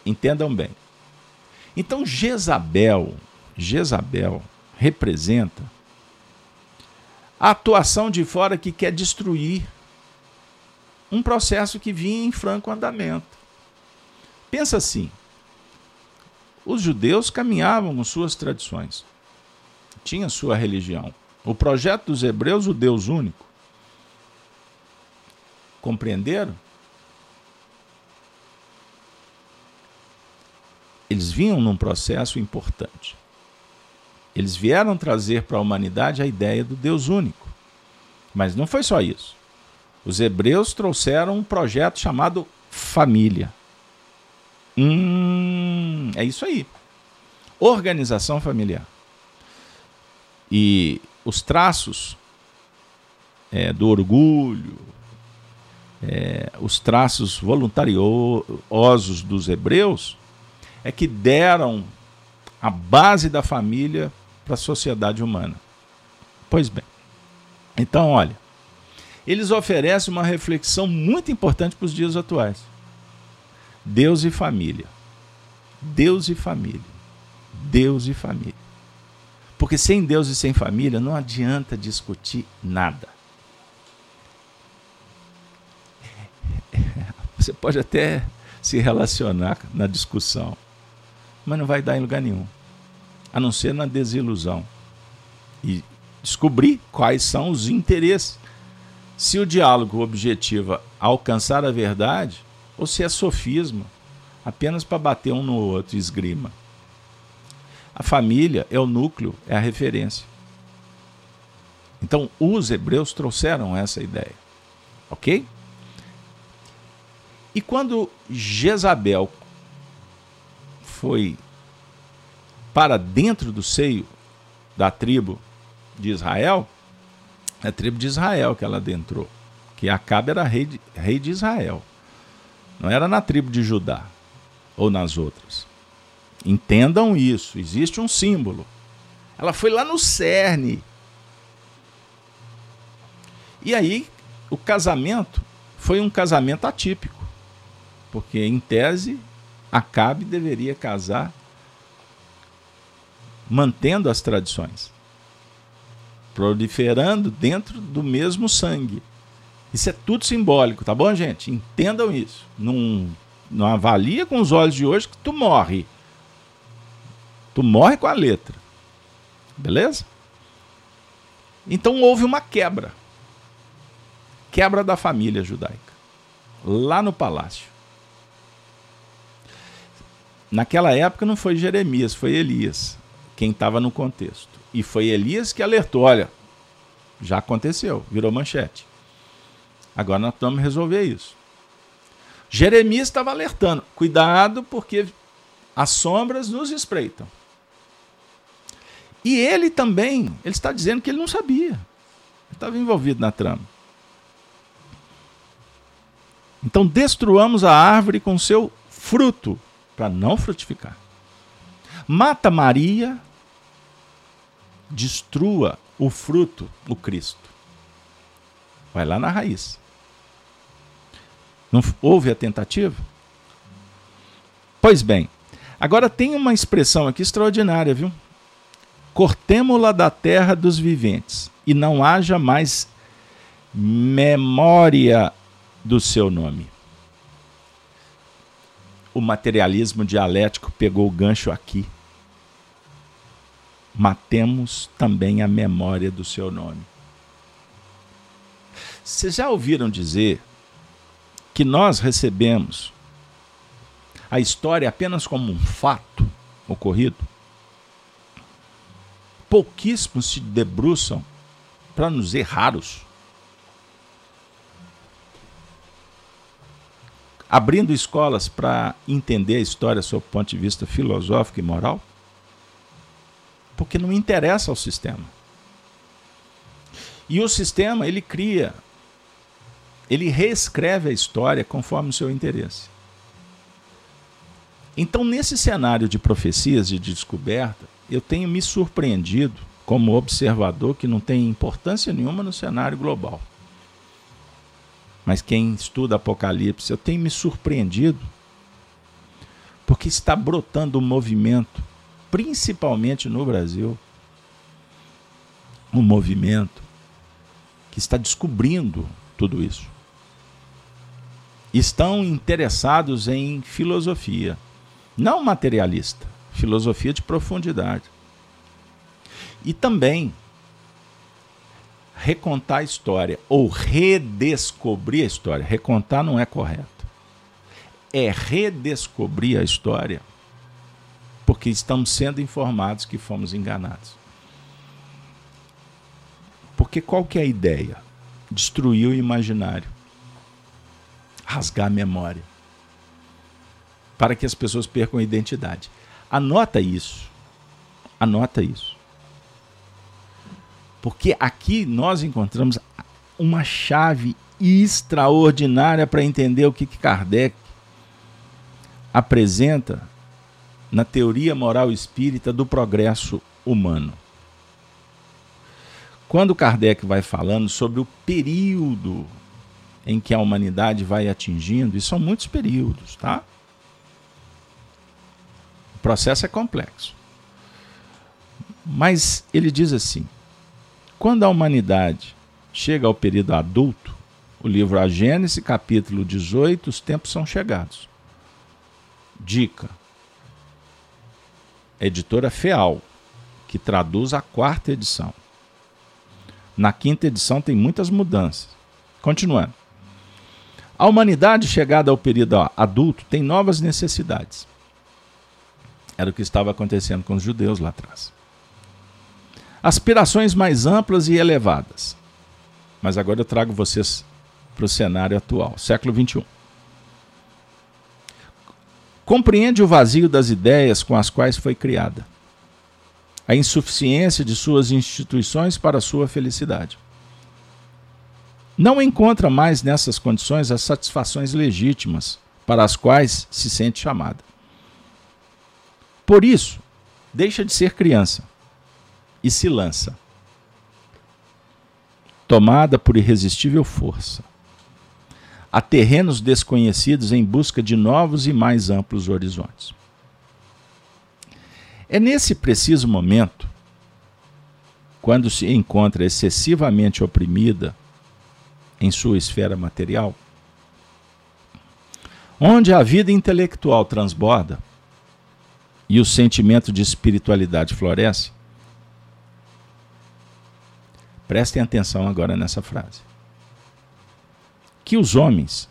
[SPEAKER 1] Entendam bem. Então Jezabel, Jezabel representa a atuação de fora que quer destruir um processo que vinha em franco andamento. Pensa assim: os judeus caminhavam com suas tradições, tinha sua religião. O projeto dos hebreus, o Deus único. Compreenderam? Eles vinham num processo importante. Eles vieram trazer para a humanidade a ideia do Deus único. Mas não foi só isso. Os hebreus trouxeram um projeto chamado família. Hum, é isso aí. Organização familiar. E os traços é, do orgulho, é, os traços voluntariosos dos hebreus, é que deram a base da família para a sociedade humana. Pois bem. Então, olha, eles oferecem uma reflexão muito importante para os dias atuais. Deus e família. Deus e família. Deus e família. Porque sem Deus e sem família não adianta discutir nada. Você pode até se relacionar na discussão, mas não vai dar em lugar nenhum, a não ser na desilusão. E descobrir quais são os interesses. Se o diálogo objetiva alcançar a verdade, ou se é sofisma, apenas para bater um no outro, esgrima. A família é o núcleo, é a referência. Então, os hebreus trouxeram essa ideia. Ok? E quando Jezabel foi para dentro do seio da tribo de Israel, é a tribo de Israel que ela adentrou, que Acabe era rei de, rei de Israel. Não era na tribo de Judá ou nas outras. Entendam isso, existe um símbolo. Ela foi lá no cerne. E aí, o casamento foi um casamento atípico. Porque, em tese, Acabe deveria casar mantendo as tradições, proliferando dentro do mesmo sangue. Isso é tudo simbólico, tá bom, gente? Entendam isso. Não, não avalia com os olhos de hoje que tu morre. Tu morre com a letra. Beleza? Então houve uma quebra. Quebra da família judaica. Lá no palácio. Naquela época não foi Jeremias, foi Elias quem estava no contexto. E foi Elias que alertou: olha, já aconteceu, virou manchete. Agora nós vamos resolver isso. Jeremias estava alertando: cuidado, porque as sombras nos espreitam. E ele também, ele está dizendo que ele não sabia. Ele estava envolvido na trama. Então destruamos a árvore com seu fruto, para não frutificar. Mata Maria, destrua o fruto, o Cristo. Vai lá na raiz. Não houve a tentativa? Pois bem, agora tem uma expressão aqui extraordinária, viu? Cortemo-la da terra dos viventes, e não haja mais memória do seu nome. O materialismo dialético pegou o gancho aqui. Matemos também a memória do seu nome. Vocês já ouviram dizer que nós recebemos a história apenas como um fato ocorrido, pouquíssimos se debruçam para nos dizer raros. Abrindo escolas para entender a história sob o ponto de vista filosófico e moral, porque não interessa ao sistema. E o sistema, ele cria ele reescreve a história conforme o seu interesse. Então, nesse cenário de profecias e de descoberta, eu tenho me surpreendido como observador que não tem importância nenhuma no cenário global. Mas quem estuda Apocalipse, eu tenho me surpreendido porque está brotando um movimento, principalmente no Brasil, um movimento que está descobrindo tudo isso estão interessados em filosofia, não materialista, filosofia de profundidade. E também recontar a história ou redescobrir a história. Recontar não é correto. É redescobrir a história porque estamos sendo informados que fomos enganados. Porque qual que é a ideia? destruir o imaginário, rasgar a memória, para que as pessoas percam a identidade. Anota isso. Anota isso. Porque aqui nós encontramos uma chave extraordinária para entender o que, Kardec apresenta na teoria moral espírita do progresso humano. Quando Kardec vai falando sobre o período em que a humanidade vai atingindo, e são muitos períodos, tá? O processo é complexo. Mas ele diz assim: quando a humanidade chega ao período adulto, o livro A Gênese, capítulo 18, os tempos são chegados. Dica: editora Feal, que traduz a quarta edição. Na quinta edição tem muitas mudanças. Continuando. A humanidade chegada ao período adulto tem novas necessidades. Era o que estava acontecendo com os judeus lá atrás. Aspirações mais amplas e elevadas. Mas agora eu trago vocês para o cenário atual, século 21. Compreende o vazio das ideias com as quais foi criada a insuficiência de suas instituições para sua felicidade. Não encontra mais nessas condições as satisfações legítimas para as quais se sente chamada. Por isso, deixa de ser criança e se lança, tomada por irresistível força, a terrenos desconhecidos em busca de novos e mais amplos horizontes. É nesse preciso momento, quando se encontra excessivamente oprimida em sua esfera material, onde a vida intelectual transborda e o sentimento de espiritualidade floresce. Prestem atenção agora nessa frase. Que os homens,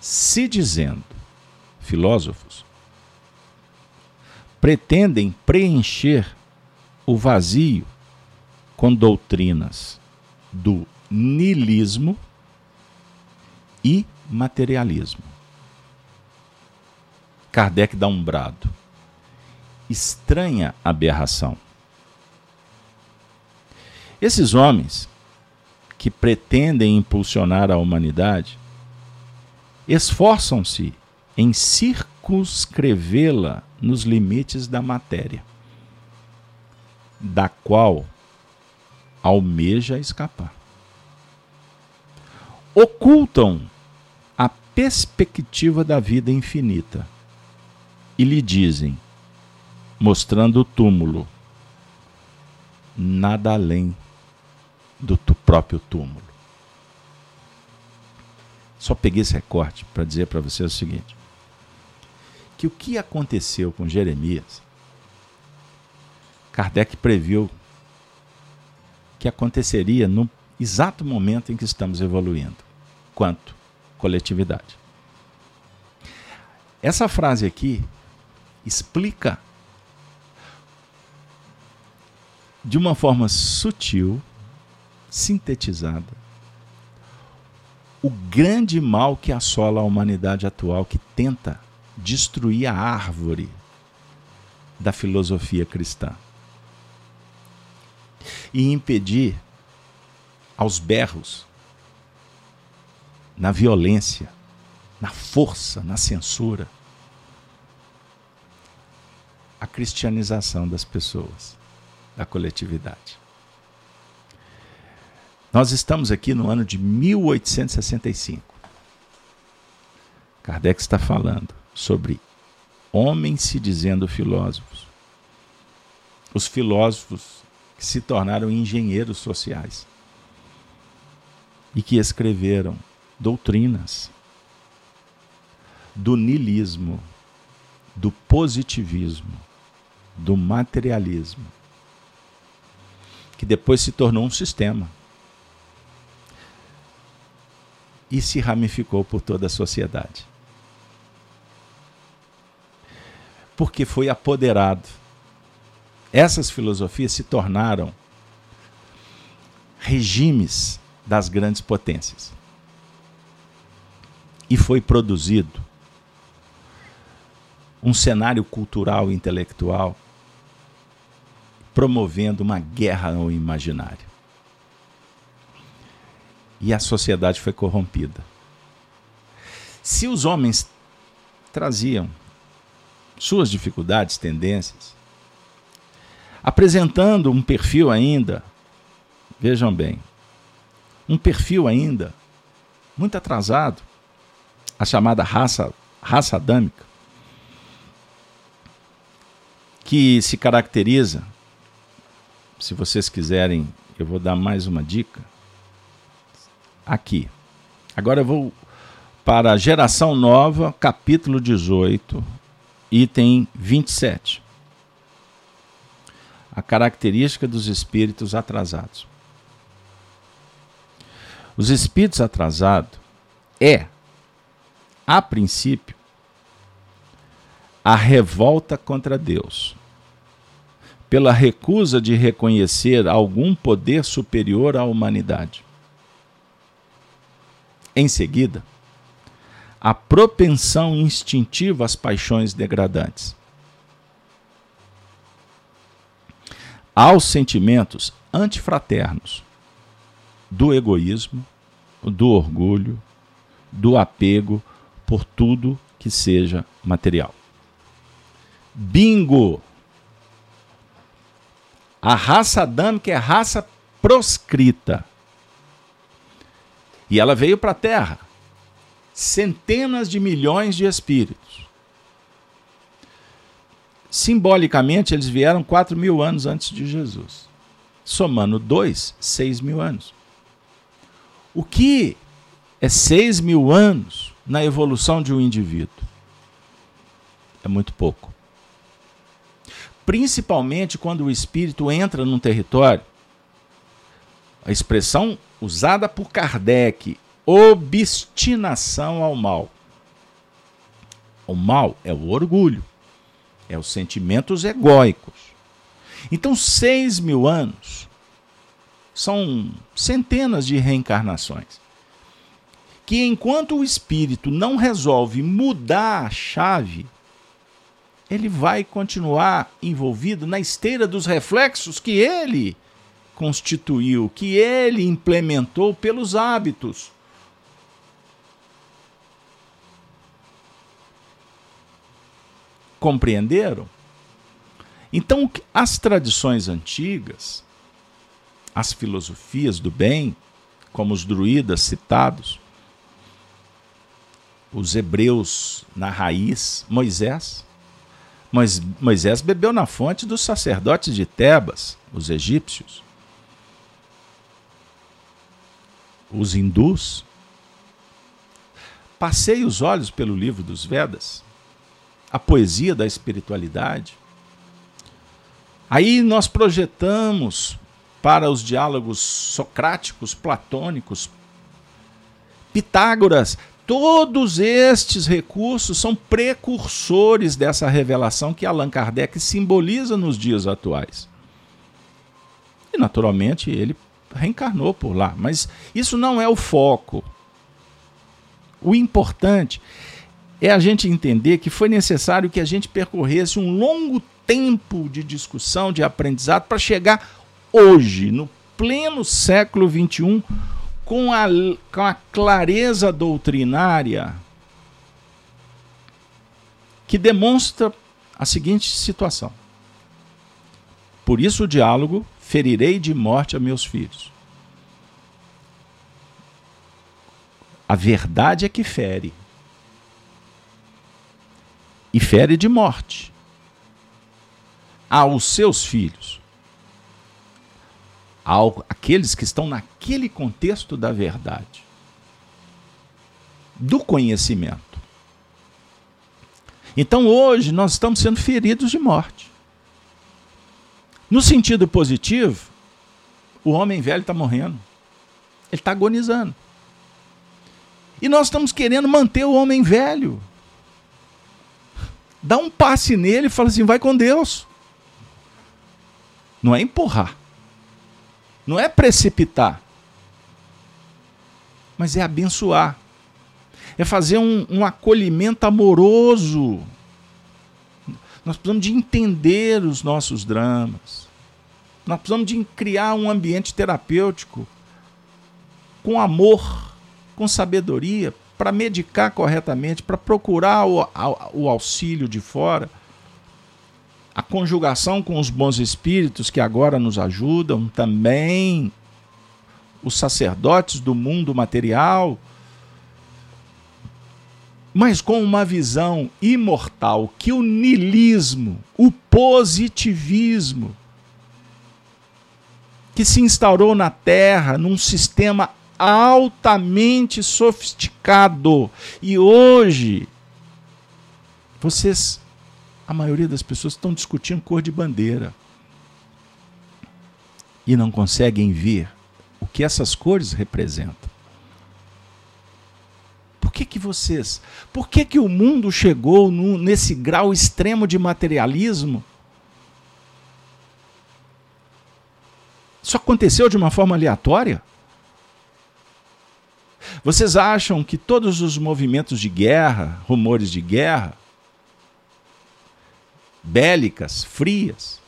[SPEAKER 1] se dizendo filósofos, pretendem preencher o vazio com doutrinas do nilismo e materialismo. Kardec dá um brado. Estranha aberração. Esses homens que pretendem impulsionar a humanidade esforçam-se em circunscrevê-la nos limites da matéria, da qual almeja escapar. Ocultam a perspectiva da vida infinita e lhe dizem, mostrando o túmulo, nada além do próprio túmulo. Só peguei esse recorte para dizer para você o seguinte: que o que aconteceu com Jeremias, Kardec previu que aconteceria no exato momento em que estamos evoluindo, quanto coletividade. Essa frase aqui explica de uma forma sutil, sintetizada, o grande mal que assola a humanidade atual que tenta destruir a árvore da filosofia cristã e impedir aos berros, na violência, na força, na censura, a cristianização das pessoas, da coletividade. Nós estamos aqui no ano de 1865. Kardec está falando sobre homens se dizendo filósofos. Os filósofos que se tornaram engenheiros sociais e que escreveram doutrinas do nilismo, do positivismo, do materialismo, que depois se tornou um sistema e se ramificou por toda a sociedade. porque foi apoderado. Essas filosofias se tornaram regimes das grandes potências. E foi produzido um cenário cultural e intelectual promovendo uma guerra ao imaginário. E a sociedade foi corrompida. Se os homens traziam suas dificuldades, tendências, apresentando um perfil ainda, vejam bem, um perfil ainda muito atrasado, a chamada raça, raça adâmica, que se caracteriza, se vocês quiserem, eu vou dar mais uma dica, aqui. Agora eu vou para a geração nova, capítulo 18, item 27. A característica dos espíritos atrasados. Os espíritos atrasados é, a princípio, a revolta contra Deus, pela recusa de reconhecer algum poder superior à humanidade. Em seguida, a propensão instintiva às paixões degradantes. Aos sentimentos antifraternos do egoísmo, do orgulho, do apego por tudo que seja material. Bingo! A raça adâmica é raça proscrita. E ela veio para a Terra. Centenas de milhões de espíritos. Simbolicamente, eles vieram 4 mil anos antes de Jesus. Somando dois, 6 mil anos. O que é 6 mil anos na evolução de um indivíduo? É muito pouco. Principalmente quando o espírito entra num território. A expressão usada por Kardec, obstinação ao mal. O mal é o orgulho, é os sentimentos egóicos. Então, seis mil anos são centenas de reencarnações. Que enquanto o espírito não resolve mudar a chave, ele vai continuar envolvido na esteira dos reflexos que ele constituiu, que ele implementou pelos hábitos. Compreenderam? Então, as tradições antigas, as filosofias do bem, como os druidas citados, os hebreus na raiz, Moisés. Moisés bebeu na fonte dos sacerdotes de Tebas, os egípcios. Os hindus. Passei os olhos pelo livro dos Vedas, a poesia da espiritualidade. Aí nós projetamos para os diálogos socráticos, platônicos, Pitágoras. Todos estes recursos são precursores dessa revelação que Allan Kardec simboliza nos dias atuais. E, naturalmente, ele reencarnou por lá. Mas isso não é o foco. O importante é a gente entender que foi necessário que a gente percorresse um longo tempo de discussão, de aprendizado, para chegar hoje, no pleno século XXI, com a, com a clareza doutrinária que demonstra a seguinte situação. Por isso o diálogo ferirei de morte a meus filhos. A verdade é que fere. E fere de morte aos seus filhos, ao, aqueles que estão naquele contexto da verdade, do conhecimento. Então hoje nós estamos sendo feridos de morte. No sentido positivo, o homem velho está morrendo. Ele está agonizando. E nós estamos querendo manter o homem velho. Dá um passe nele e fala assim: vai com Deus. Não é empurrar. Não é precipitar. mas é abençoar. É fazer um, um acolhimento amoroso. Nós precisamos de entender os nossos dramas. Nós precisamos de criar um ambiente terapêutico com amor, com sabedoria, para medicar corretamente, para procurar o, o auxílio de fora a conjugação com os bons espíritos que agora nos ajudam, também os sacerdotes do mundo material, mas com uma visão imortal que o nilismo, o positivismo, que se instaurou na Terra num sistema altamente sofisticado e hoje vocês a maioria das pessoas estão discutindo cor de bandeira e não conseguem ver o que essas cores representam. Por que, que vocês, por que, que o mundo chegou no, nesse grau extremo de materialismo? Isso aconteceu de uma forma aleatória? Vocês acham que todos os movimentos de guerra, rumores de guerra, bélicas, frias.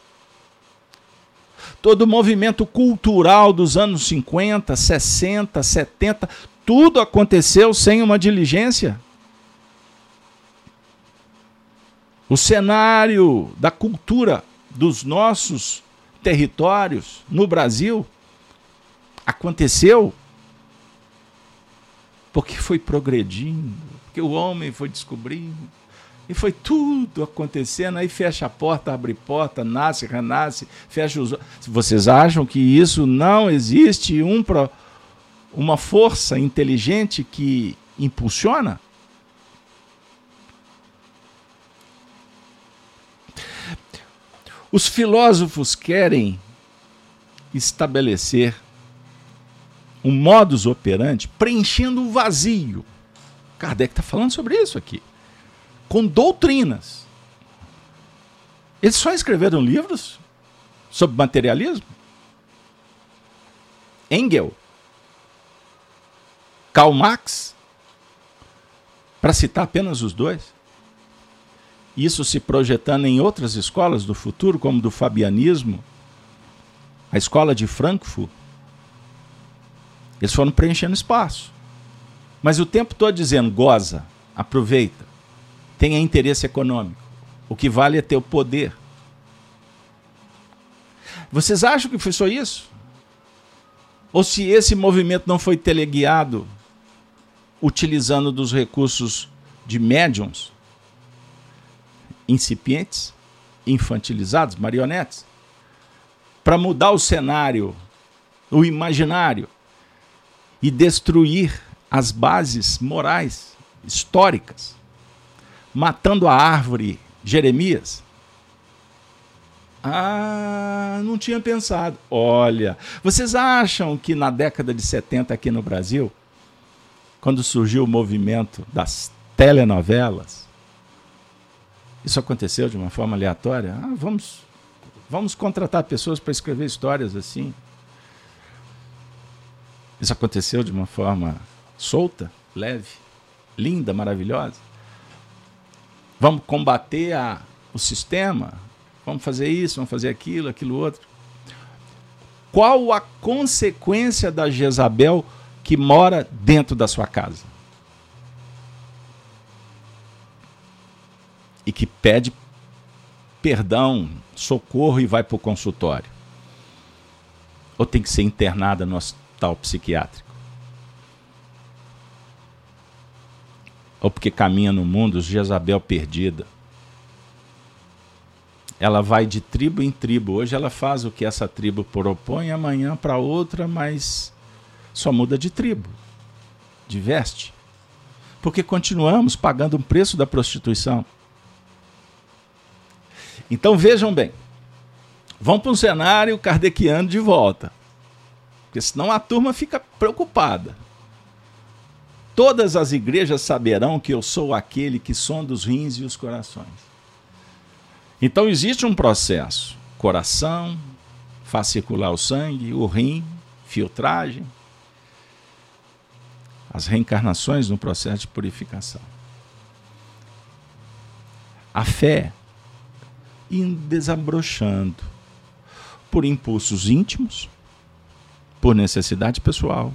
[SPEAKER 1] Todo o movimento cultural dos anos 50, 60, 70, tudo aconteceu sem uma diligência. O cenário da cultura dos nossos territórios no Brasil aconteceu porque foi progredindo, porque o homem foi descobrindo e foi tudo acontecendo, aí fecha a porta, abre porta, nasce, renasce, fecha os Vocês acham que isso não existe um pro... uma força inteligente que impulsiona? Os filósofos querem estabelecer um modus operandi preenchendo o vazio. Kardec está falando sobre isso aqui com doutrinas. Eles só escreveram livros sobre materialismo? Engel, Karl Marx, para citar apenas os dois. Isso se projetando em outras escolas do futuro, como do fabianismo, a escola de Frankfurt. Eles foram preenchendo espaço. Mas o tempo todo dizendo: goza, aproveita tenha interesse econômico. O que vale é ter o poder. Vocês acham que foi só isso? Ou se esse movimento não foi teleguiado utilizando dos recursos de médiums incipientes, infantilizados, marionetes, para mudar o cenário, o imaginário e destruir as bases morais históricas matando a árvore Jeremias? Ah, não tinha pensado. Olha, vocês acham que na década de 70 aqui no Brasil, quando surgiu o movimento das telenovelas, isso aconteceu de uma forma aleatória? Ah, vamos, vamos contratar pessoas para escrever histórias assim. Isso aconteceu de uma forma solta, leve, linda, maravilhosa? Vamos combater a, o sistema? Vamos fazer isso, vamos fazer aquilo, aquilo outro. Qual a consequência da Jezabel que mora dentro da sua casa? E que pede perdão, socorro e vai para o consultório? Ou tem que ser internada no hospital psiquiátrico? ou porque caminha no mundo, Jezabel perdida. Ela vai de tribo em tribo. Hoje ela faz o que essa tribo propõe, amanhã para outra, mas só muda de tribo, de veste. Porque continuamos pagando o preço da prostituição. Então vejam bem, vamos para um cenário kardeciano de volta. Porque senão a turma fica preocupada. Todas as igrejas saberão que eu sou aquele que sonda os rins e os corações. Então existe um processo: coração, faz circular o sangue, o rim, filtragem. As reencarnações no processo de purificação. A fé desabrochando por impulsos íntimos, por necessidade pessoal,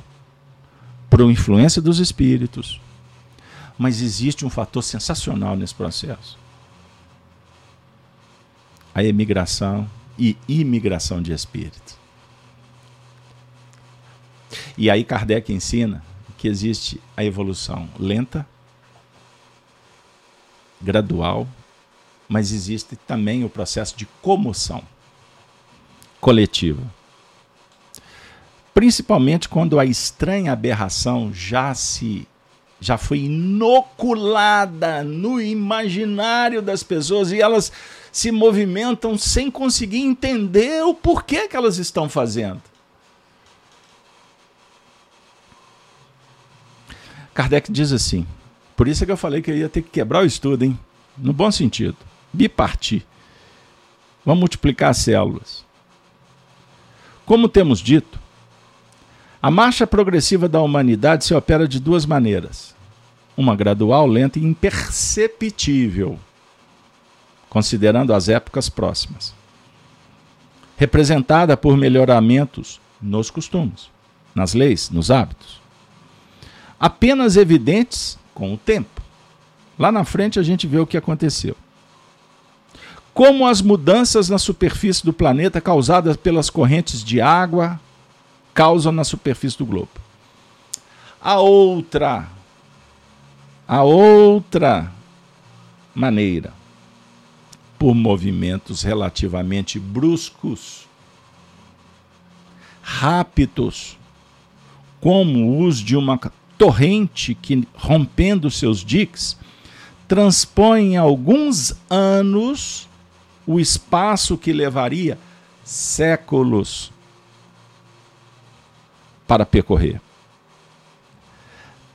[SPEAKER 1] por influência dos espíritos. Mas existe um fator sensacional nesse processo. A emigração e imigração de espíritos. E aí Kardec ensina que existe a evolução lenta, gradual, mas existe também o processo de comoção coletiva. Principalmente quando a estranha aberração já se já foi inoculada no imaginário das pessoas e elas se movimentam sem conseguir entender o porquê que elas estão fazendo. Kardec diz assim: por isso é que eu falei que eu ia ter que quebrar o estudo, hein? No bom sentido. Bipartir. Vamos multiplicar as células. Como temos dito, a marcha progressiva da humanidade se opera de duas maneiras: uma gradual, lenta e imperceptível, considerando as épocas próximas, representada por melhoramentos nos costumes, nas leis, nos hábitos apenas evidentes com o tempo. Lá na frente a gente vê o que aconteceu. Como as mudanças na superfície do planeta causadas pelas correntes de água causam na superfície do globo. A outra, a outra maneira, por movimentos relativamente bruscos, rápidos, como o uso de uma torrente que, rompendo seus diques, transpõe em alguns anos o espaço que levaria séculos para percorrer.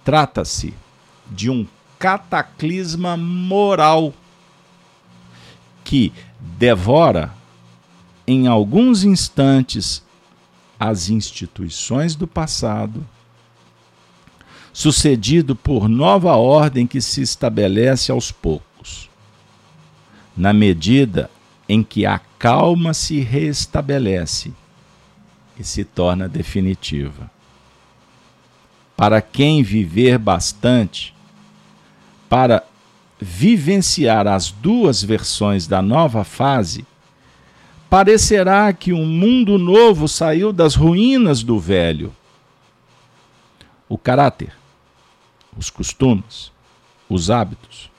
[SPEAKER 1] Trata-se de um cataclisma moral que devora em alguns instantes as instituições do passado sucedido por nova ordem que se estabelece aos poucos, na medida em que a calma se restabelece e se torna definitiva. Para quem viver bastante, para vivenciar as duas versões da nova fase, parecerá que um mundo novo saiu das ruínas do velho. O caráter, os costumes, os hábitos,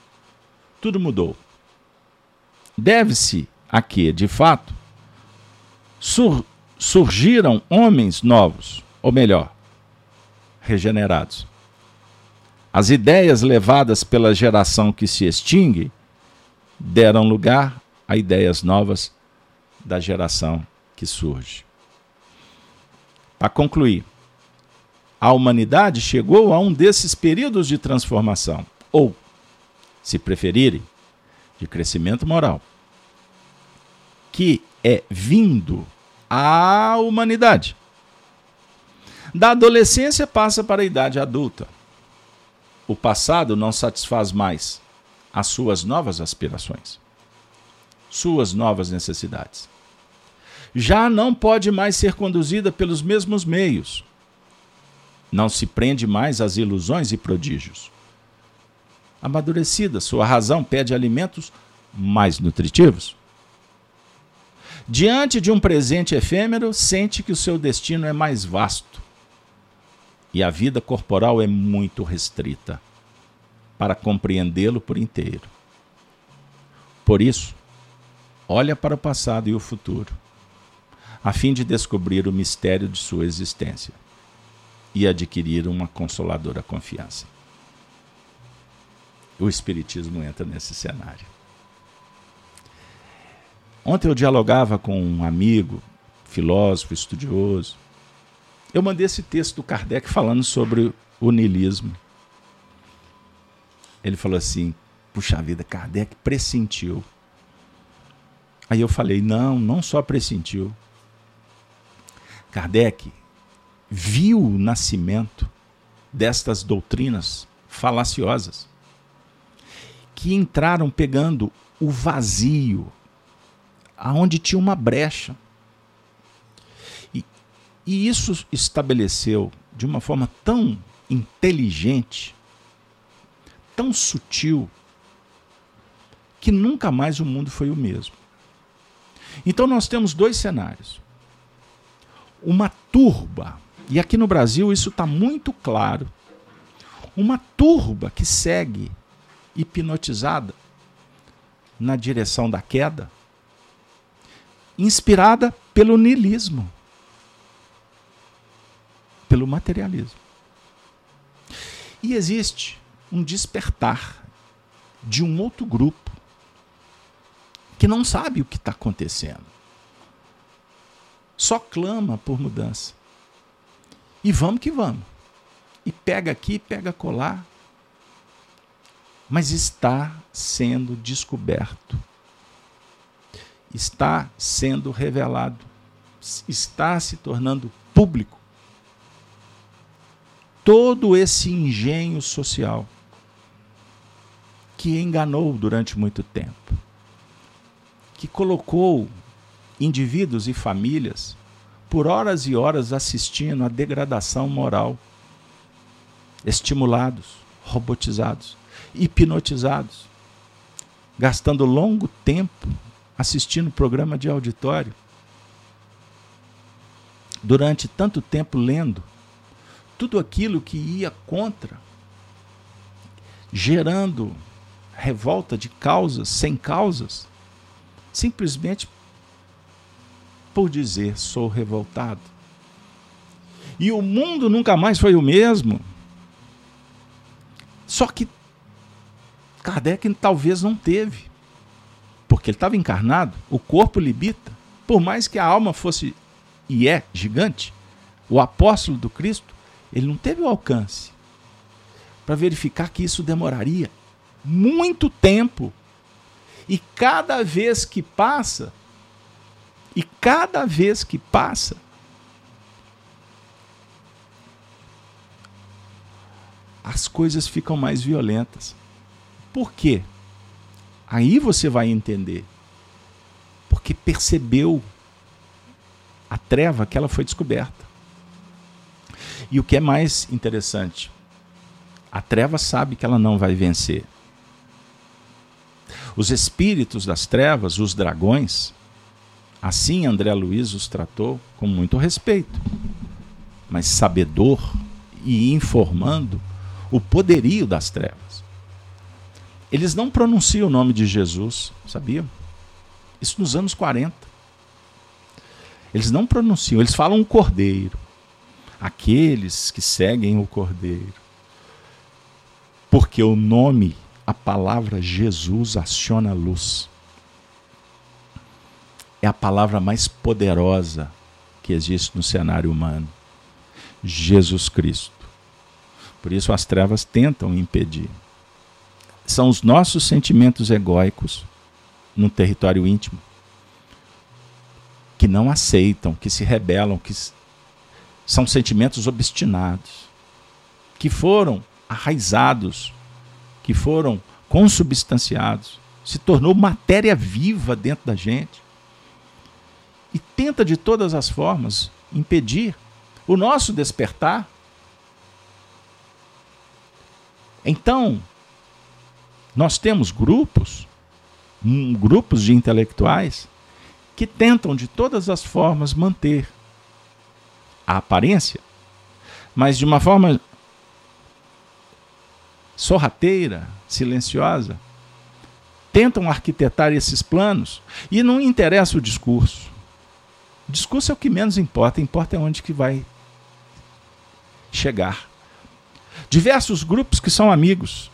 [SPEAKER 1] tudo mudou. Deve-se a que, de fato, sur surgiram homens novos, ou melhor, regenerados. As ideias levadas pela geração que se extingue deram lugar a ideias novas da geração que surge. Para concluir, a humanidade chegou a um desses períodos de transformação, ou, se preferirem, de crescimento moral, que é vindo à humanidade. Da adolescência passa para a idade adulta. O passado não satisfaz mais as suas novas aspirações, suas novas necessidades. Já não pode mais ser conduzida pelos mesmos meios não se prende mais às ilusões e prodígios. Amadurecida, sua razão pede alimentos mais nutritivos. Diante de um presente efêmero, sente que o seu destino é mais vasto e a vida corporal é muito restrita para compreendê-lo por inteiro. Por isso, olha para o passado e o futuro, a fim de descobrir o mistério de sua existência e adquirir uma consoladora confiança. O Espiritismo entra nesse cenário. Ontem eu dialogava com um amigo, filósofo, estudioso. Eu mandei esse texto do Kardec falando sobre o niilismo. Ele falou assim: puxa vida, Kardec pressentiu. Aí eu falei: não, não só pressentiu. Kardec viu o nascimento destas doutrinas falaciosas que entraram pegando o vazio, aonde tinha uma brecha. E, e isso estabeleceu de uma forma tão inteligente, tão sutil, que nunca mais o mundo foi o mesmo. Então nós temos dois cenários. Uma turba, e aqui no Brasil isso está muito claro, uma turba que segue hipnotizada na direção da queda, inspirada pelo niilismo, pelo materialismo. E existe um despertar de um outro grupo que não sabe o que está acontecendo. Só clama por mudança. E vamos que vamos. E pega aqui, pega colar. Mas está sendo descoberto. Está sendo revelado. Está se tornando público. Todo esse engenho social que enganou durante muito tempo que colocou indivíduos e famílias por horas e horas assistindo à degradação moral, estimulados, robotizados, hipnotizados, gastando longo tempo assistindo programa de auditório, durante tanto tempo lendo tudo aquilo que ia contra, gerando revolta de causas sem causas simplesmente por dizer sou revoltado. E o mundo nunca mais foi o mesmo. Só que Kardec talvez não teve, porque ele estava encarnado, o corpo libita, por mais que a alma fosse e é gigante, o apóstolo do Cristo, ele não teve o alcance para verificar que isso demoraria muito tempo e cada vez que passa, e cada vez que passa, as coisas ficam mais violentas. Por quê? Aí você vai entender. Porque percebeu a treva que ela foi descoberta. E o que é mais interessante, a treva sabe que ela não vai vencer. Os espíritos das trevas, os dragões, assim André Luiz os tratou com muito respeito, mas sabedor e informando o poderio das trevas. Eles não pronunciam o nome de Jesus, sabiam? Isso nos anos 40. Eles não pronunciam, eles falam o cordeiro. Aqueles que seguem o cordeiro. Porque o nome a palavra Jesus aciona a luz. É a palavra mais poderosa que existe no cenário humano. Jesus Cristo. Por isso as trevas tentam impedir. São os nossos sentimentos egóicos no território íntimo que não aceitam, que se rebelam, que são sentimentos obstinados, que foram arraizados que foram consubstanciados, se tornou matéria viva dentro da gente e tenta de todas as formas impedir o nosso despertar. Então, nós temos grupos, um, grupos de intelectuais que tentam de todas as formas manter a aparência, mas de uma forma sorrateira, silenciosa, tentam arquitetar esses planos e não interessa o discurso. Discurso é o que menos importa, importa é onde que vai chegar. Diversos grupos que são amigos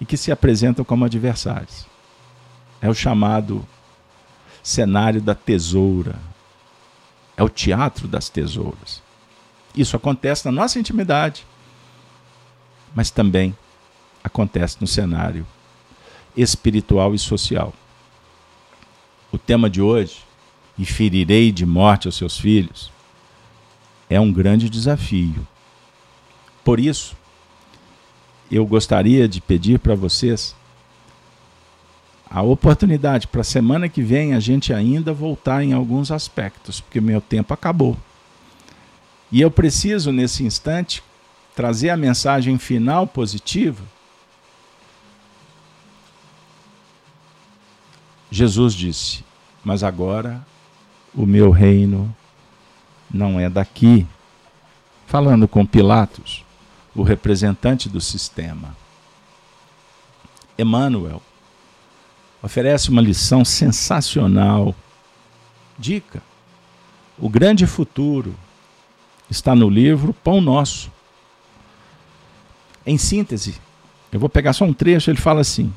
[SPEAKER 1] e que se apresentam como adversários. É o chamado cenário da tesoura. É o teatro das tesouras. Isso acontece na nossa intimidade mas também acontece no cenário espiritual e social. O tema de hoje, e ferirei de morte aos seus filhos, é um grande desafio. Por isso, eu gostaria de pedir para vocês a oportunidade para a semana que vem a gente ainda voltar em alguns aspectos, porque meu tempo acabou. E eu preciso, nesse instante, trazer a mensagem final positiva. Jesus disse: Mas agora o meu reino não é daqui. Falando com Pilatos, o representante do sistema. Emmanuel oferece uma lição sensacional. Dica: o grande futuro está no livro Pão Nosso. Em síntese, eu vou pegar só um trecho, ele fala assim: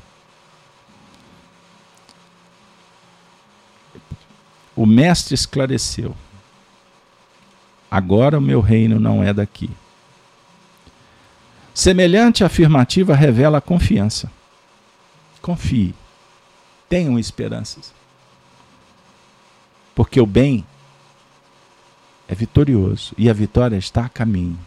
[SPEAKER 1] O mestre esclareceu. Agora o meu reino não é daqui. Semelhante afirmativa revela confiança. Confie. Tenham esperanças. Porque o bem é vitorioso e a vitória está a caminho.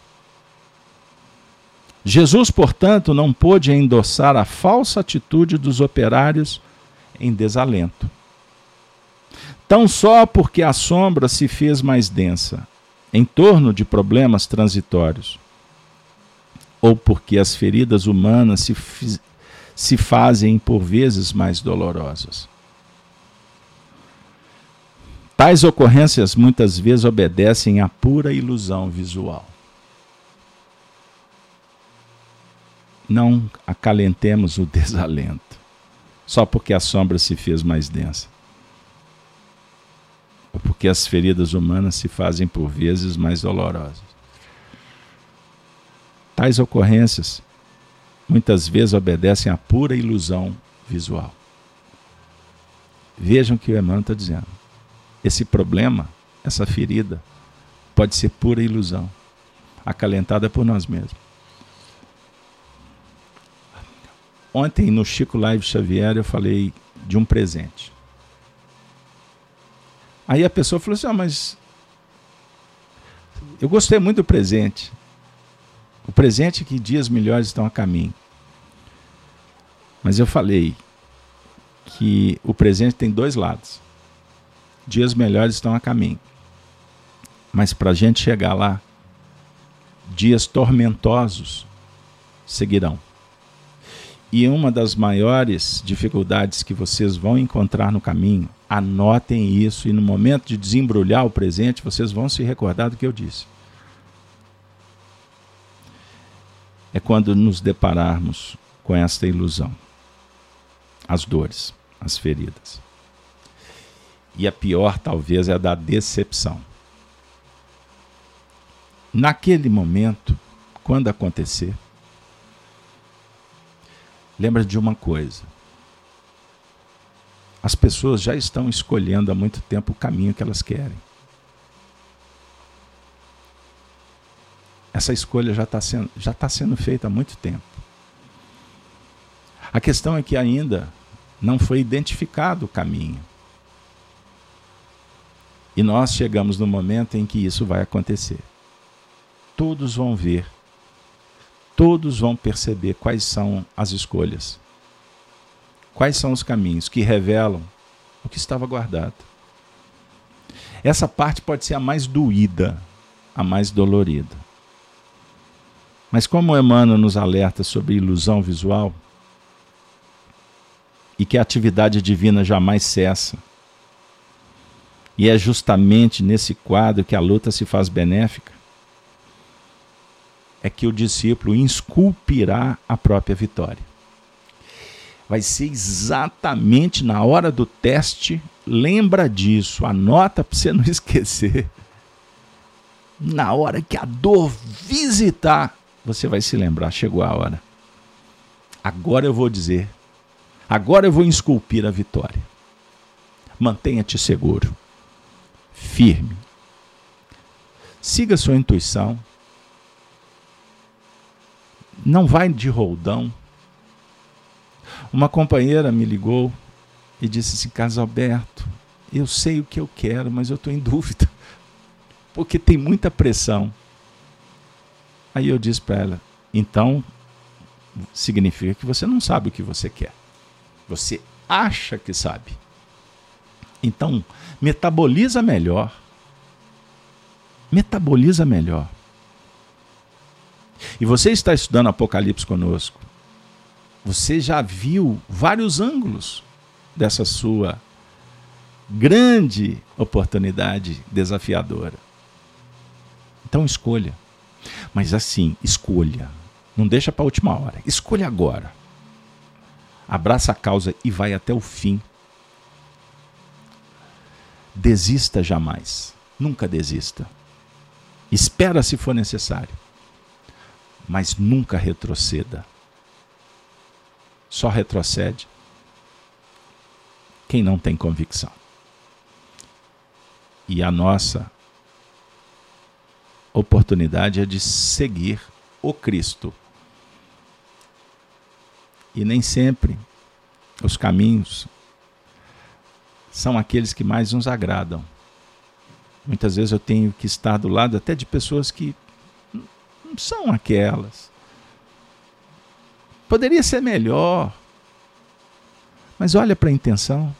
[SPEAKER 1] Jesus, portanto, não pôde endossar a falsa atitude dos operários em desalento. Tão só porque a sombra se fez mais densa, em torno de problemas transitórios, ou porque as feridas humanas se, se fazem por vezes mais dolorosas. Tais ocorrências muitas vezes obedecem à pura ilusão visual. Não acalentemos o desalento, só porque a sombra se fez mais densa. Porque as feridas humanas se fazem por vezes mais dolorosas. Tais ocorrências muitas vezes obedecem à pura ilusão visual. Vejam o que o Emmanuel está dizendo esse problema, essa ferida, pode ser pura ilusão, acalentada por nós mesmos. Ontem no Chico Live Xavier eu falei de um presente. Aí a pessoa falou assim: ah, mas eu gostei muito do presente. O presente é que dias melhores estão a caminho. Mas eu falei que o presente tem dois lados dias melhores estão a caminho. Mas para a gente chegar lá, dias tormentosos seguirão. E uma das maiores dificuldades que vocês vão encontrar no caminho, anotem isso e no momento de desembrulhar o presente, vocês vão se recordar do que eu disse. É quando nos depararmos com esta ilusão, as dores, as feridas. E a pior, talvez, é a da decepção. Naquele momento, quando acontecer, lembra de uma coisa. As pessoas já estão escolhendo há muito tempo o caminho que elas querem. Essa escolha já está sendo, já tá sendo feita há muito tempo. A questão é que ainda não foi identificado o caminho. E nós chegamos no momento em que isso vai acontecer. Todos vão ver, todos vão perceber quais são as escolhas, quais são os caminhos que revelam o que estava guardado. Essa parte pode ser a mais doída, a mais dolorida. Mas como Emmanuel nos alerta sobre ilusão visual e que a atividade divina jamais cessa, e é justamente nesse quadro que a luta se faz benéfica. É que o discípulo esculpirá a própria vitória. Vai ser exatamente na hora do teste, lembra disso, anota para você não esquecer. Na hora que a dor visitar, você vai se lembrar, chegou a hora. Agora eu vou dizer, agora eu vou esculpir a vitória. Mantenha-te seguro firme. Siga sua intuição. Não vai de roldão. Uma companheira me ligou e disse assim: Carlos Alberto, eu sei o que eu quero, mas eu estou em dúvida, porque tem muita pressão. Aí eu disse para ela: então significa que você não sabe o que você quer. Você acha que sabe. Então, metaboliza melhor. Metaboliza melhor. E você está estudando Apocalipse conosco. Você já viu vários ângulos dessa sua grande oportunidade desafiadora. Então escolha. Mas assim, escolha. Não deixa para a última hora. Escolha agora. Abraça a causa e vai até o fim. Desista jamais. Nunca desista. Espera se for necessário. Mas nunca retroceda. Só retrocede quem não tem convicção. E a nossa oportunidade é de seguir o Cristo. E nem sempre os caminhos são aqueles que mais nos agradam. Muitas vezes eu tenho que estar do lado até de pessoas que não são aquelas. Poderia ser melhor. Mas olha para a intenção,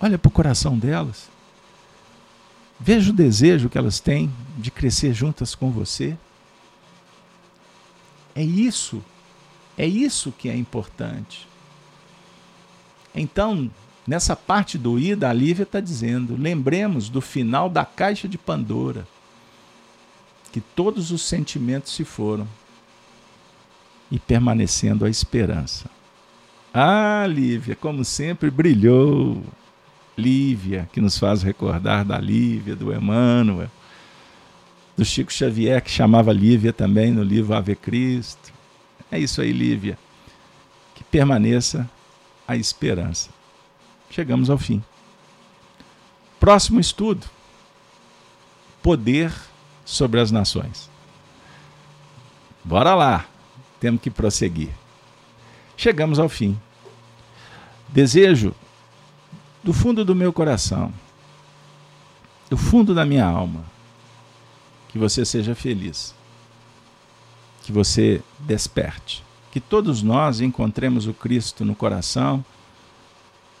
[SPEAKER 1] olha para o coração delas. Veja o desejo que elas têm de crescer juntas com você. É isso, é isso que é importante. Então, nessa parte do Ida, a Lívia está dizendo: lembremos do final da caixa de Pandora, que todos os sentimentos se foram e permanecendo a esperança. Ah, Lívia, como sempre, brilhou. Lívia, que nos faz recordar da Lívia, do Emmanuel, do Chico Xavier, que chamava Lívia também no livro Ave Cristo. É isso aí, Lívia. Que permaneça a esperança. Chegamos ao fim. Próximo estudo: Poder sobre as nações. Bora lá, temos que prosseguir. Chegamos ao fim. Desejo do fundo do meu coração, do fundo da minha alma, que você seja feliz, que você desperte, que todos nós encontremos o Cristo no coração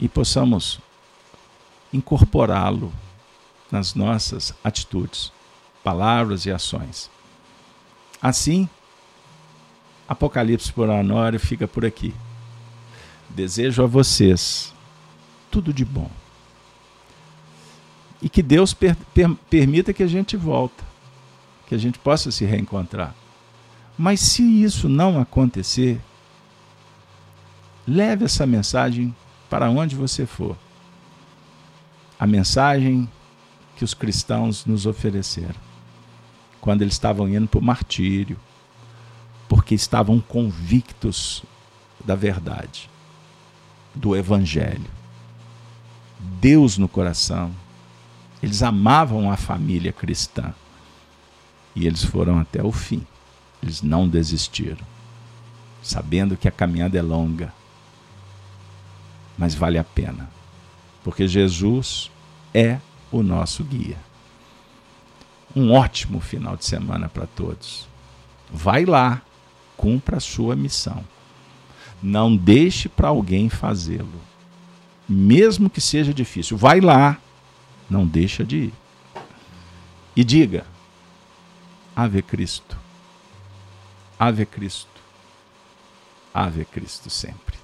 [SPEAKER 1] e possamos incorporá-lo nas nossas atitudes, palavras e ações. Assim, Apocalipse por Honório fica por aqui. Desejo a vocês tudo de bom. E que Deus per, per, permita que a gente volta, que a gente possa se reencontrar. Mas se isso não acontecer, leve essa mensagem para onde você for. A mensagem que os cristãos nos ofereceram quando eles estavam indo para o martírio, porque estavam convictos da verdade, do Evangelho. Deus no coração. Eles amavam a família cristã. E eles foram até o fim. Eles não desistiram, sabendo que a caminhada é longa, mas vale a pena, porque Jesus é o nosso guia. Um ótimo final de semana para todos. Vai lá, cumpra a sua missão. Não deixe para alguém fazê-lo mesmo que seja difícil. Vai lá, não deixa de ir. E diga: Ave Cristo, Ave Cristo, Ave Cristo sempre.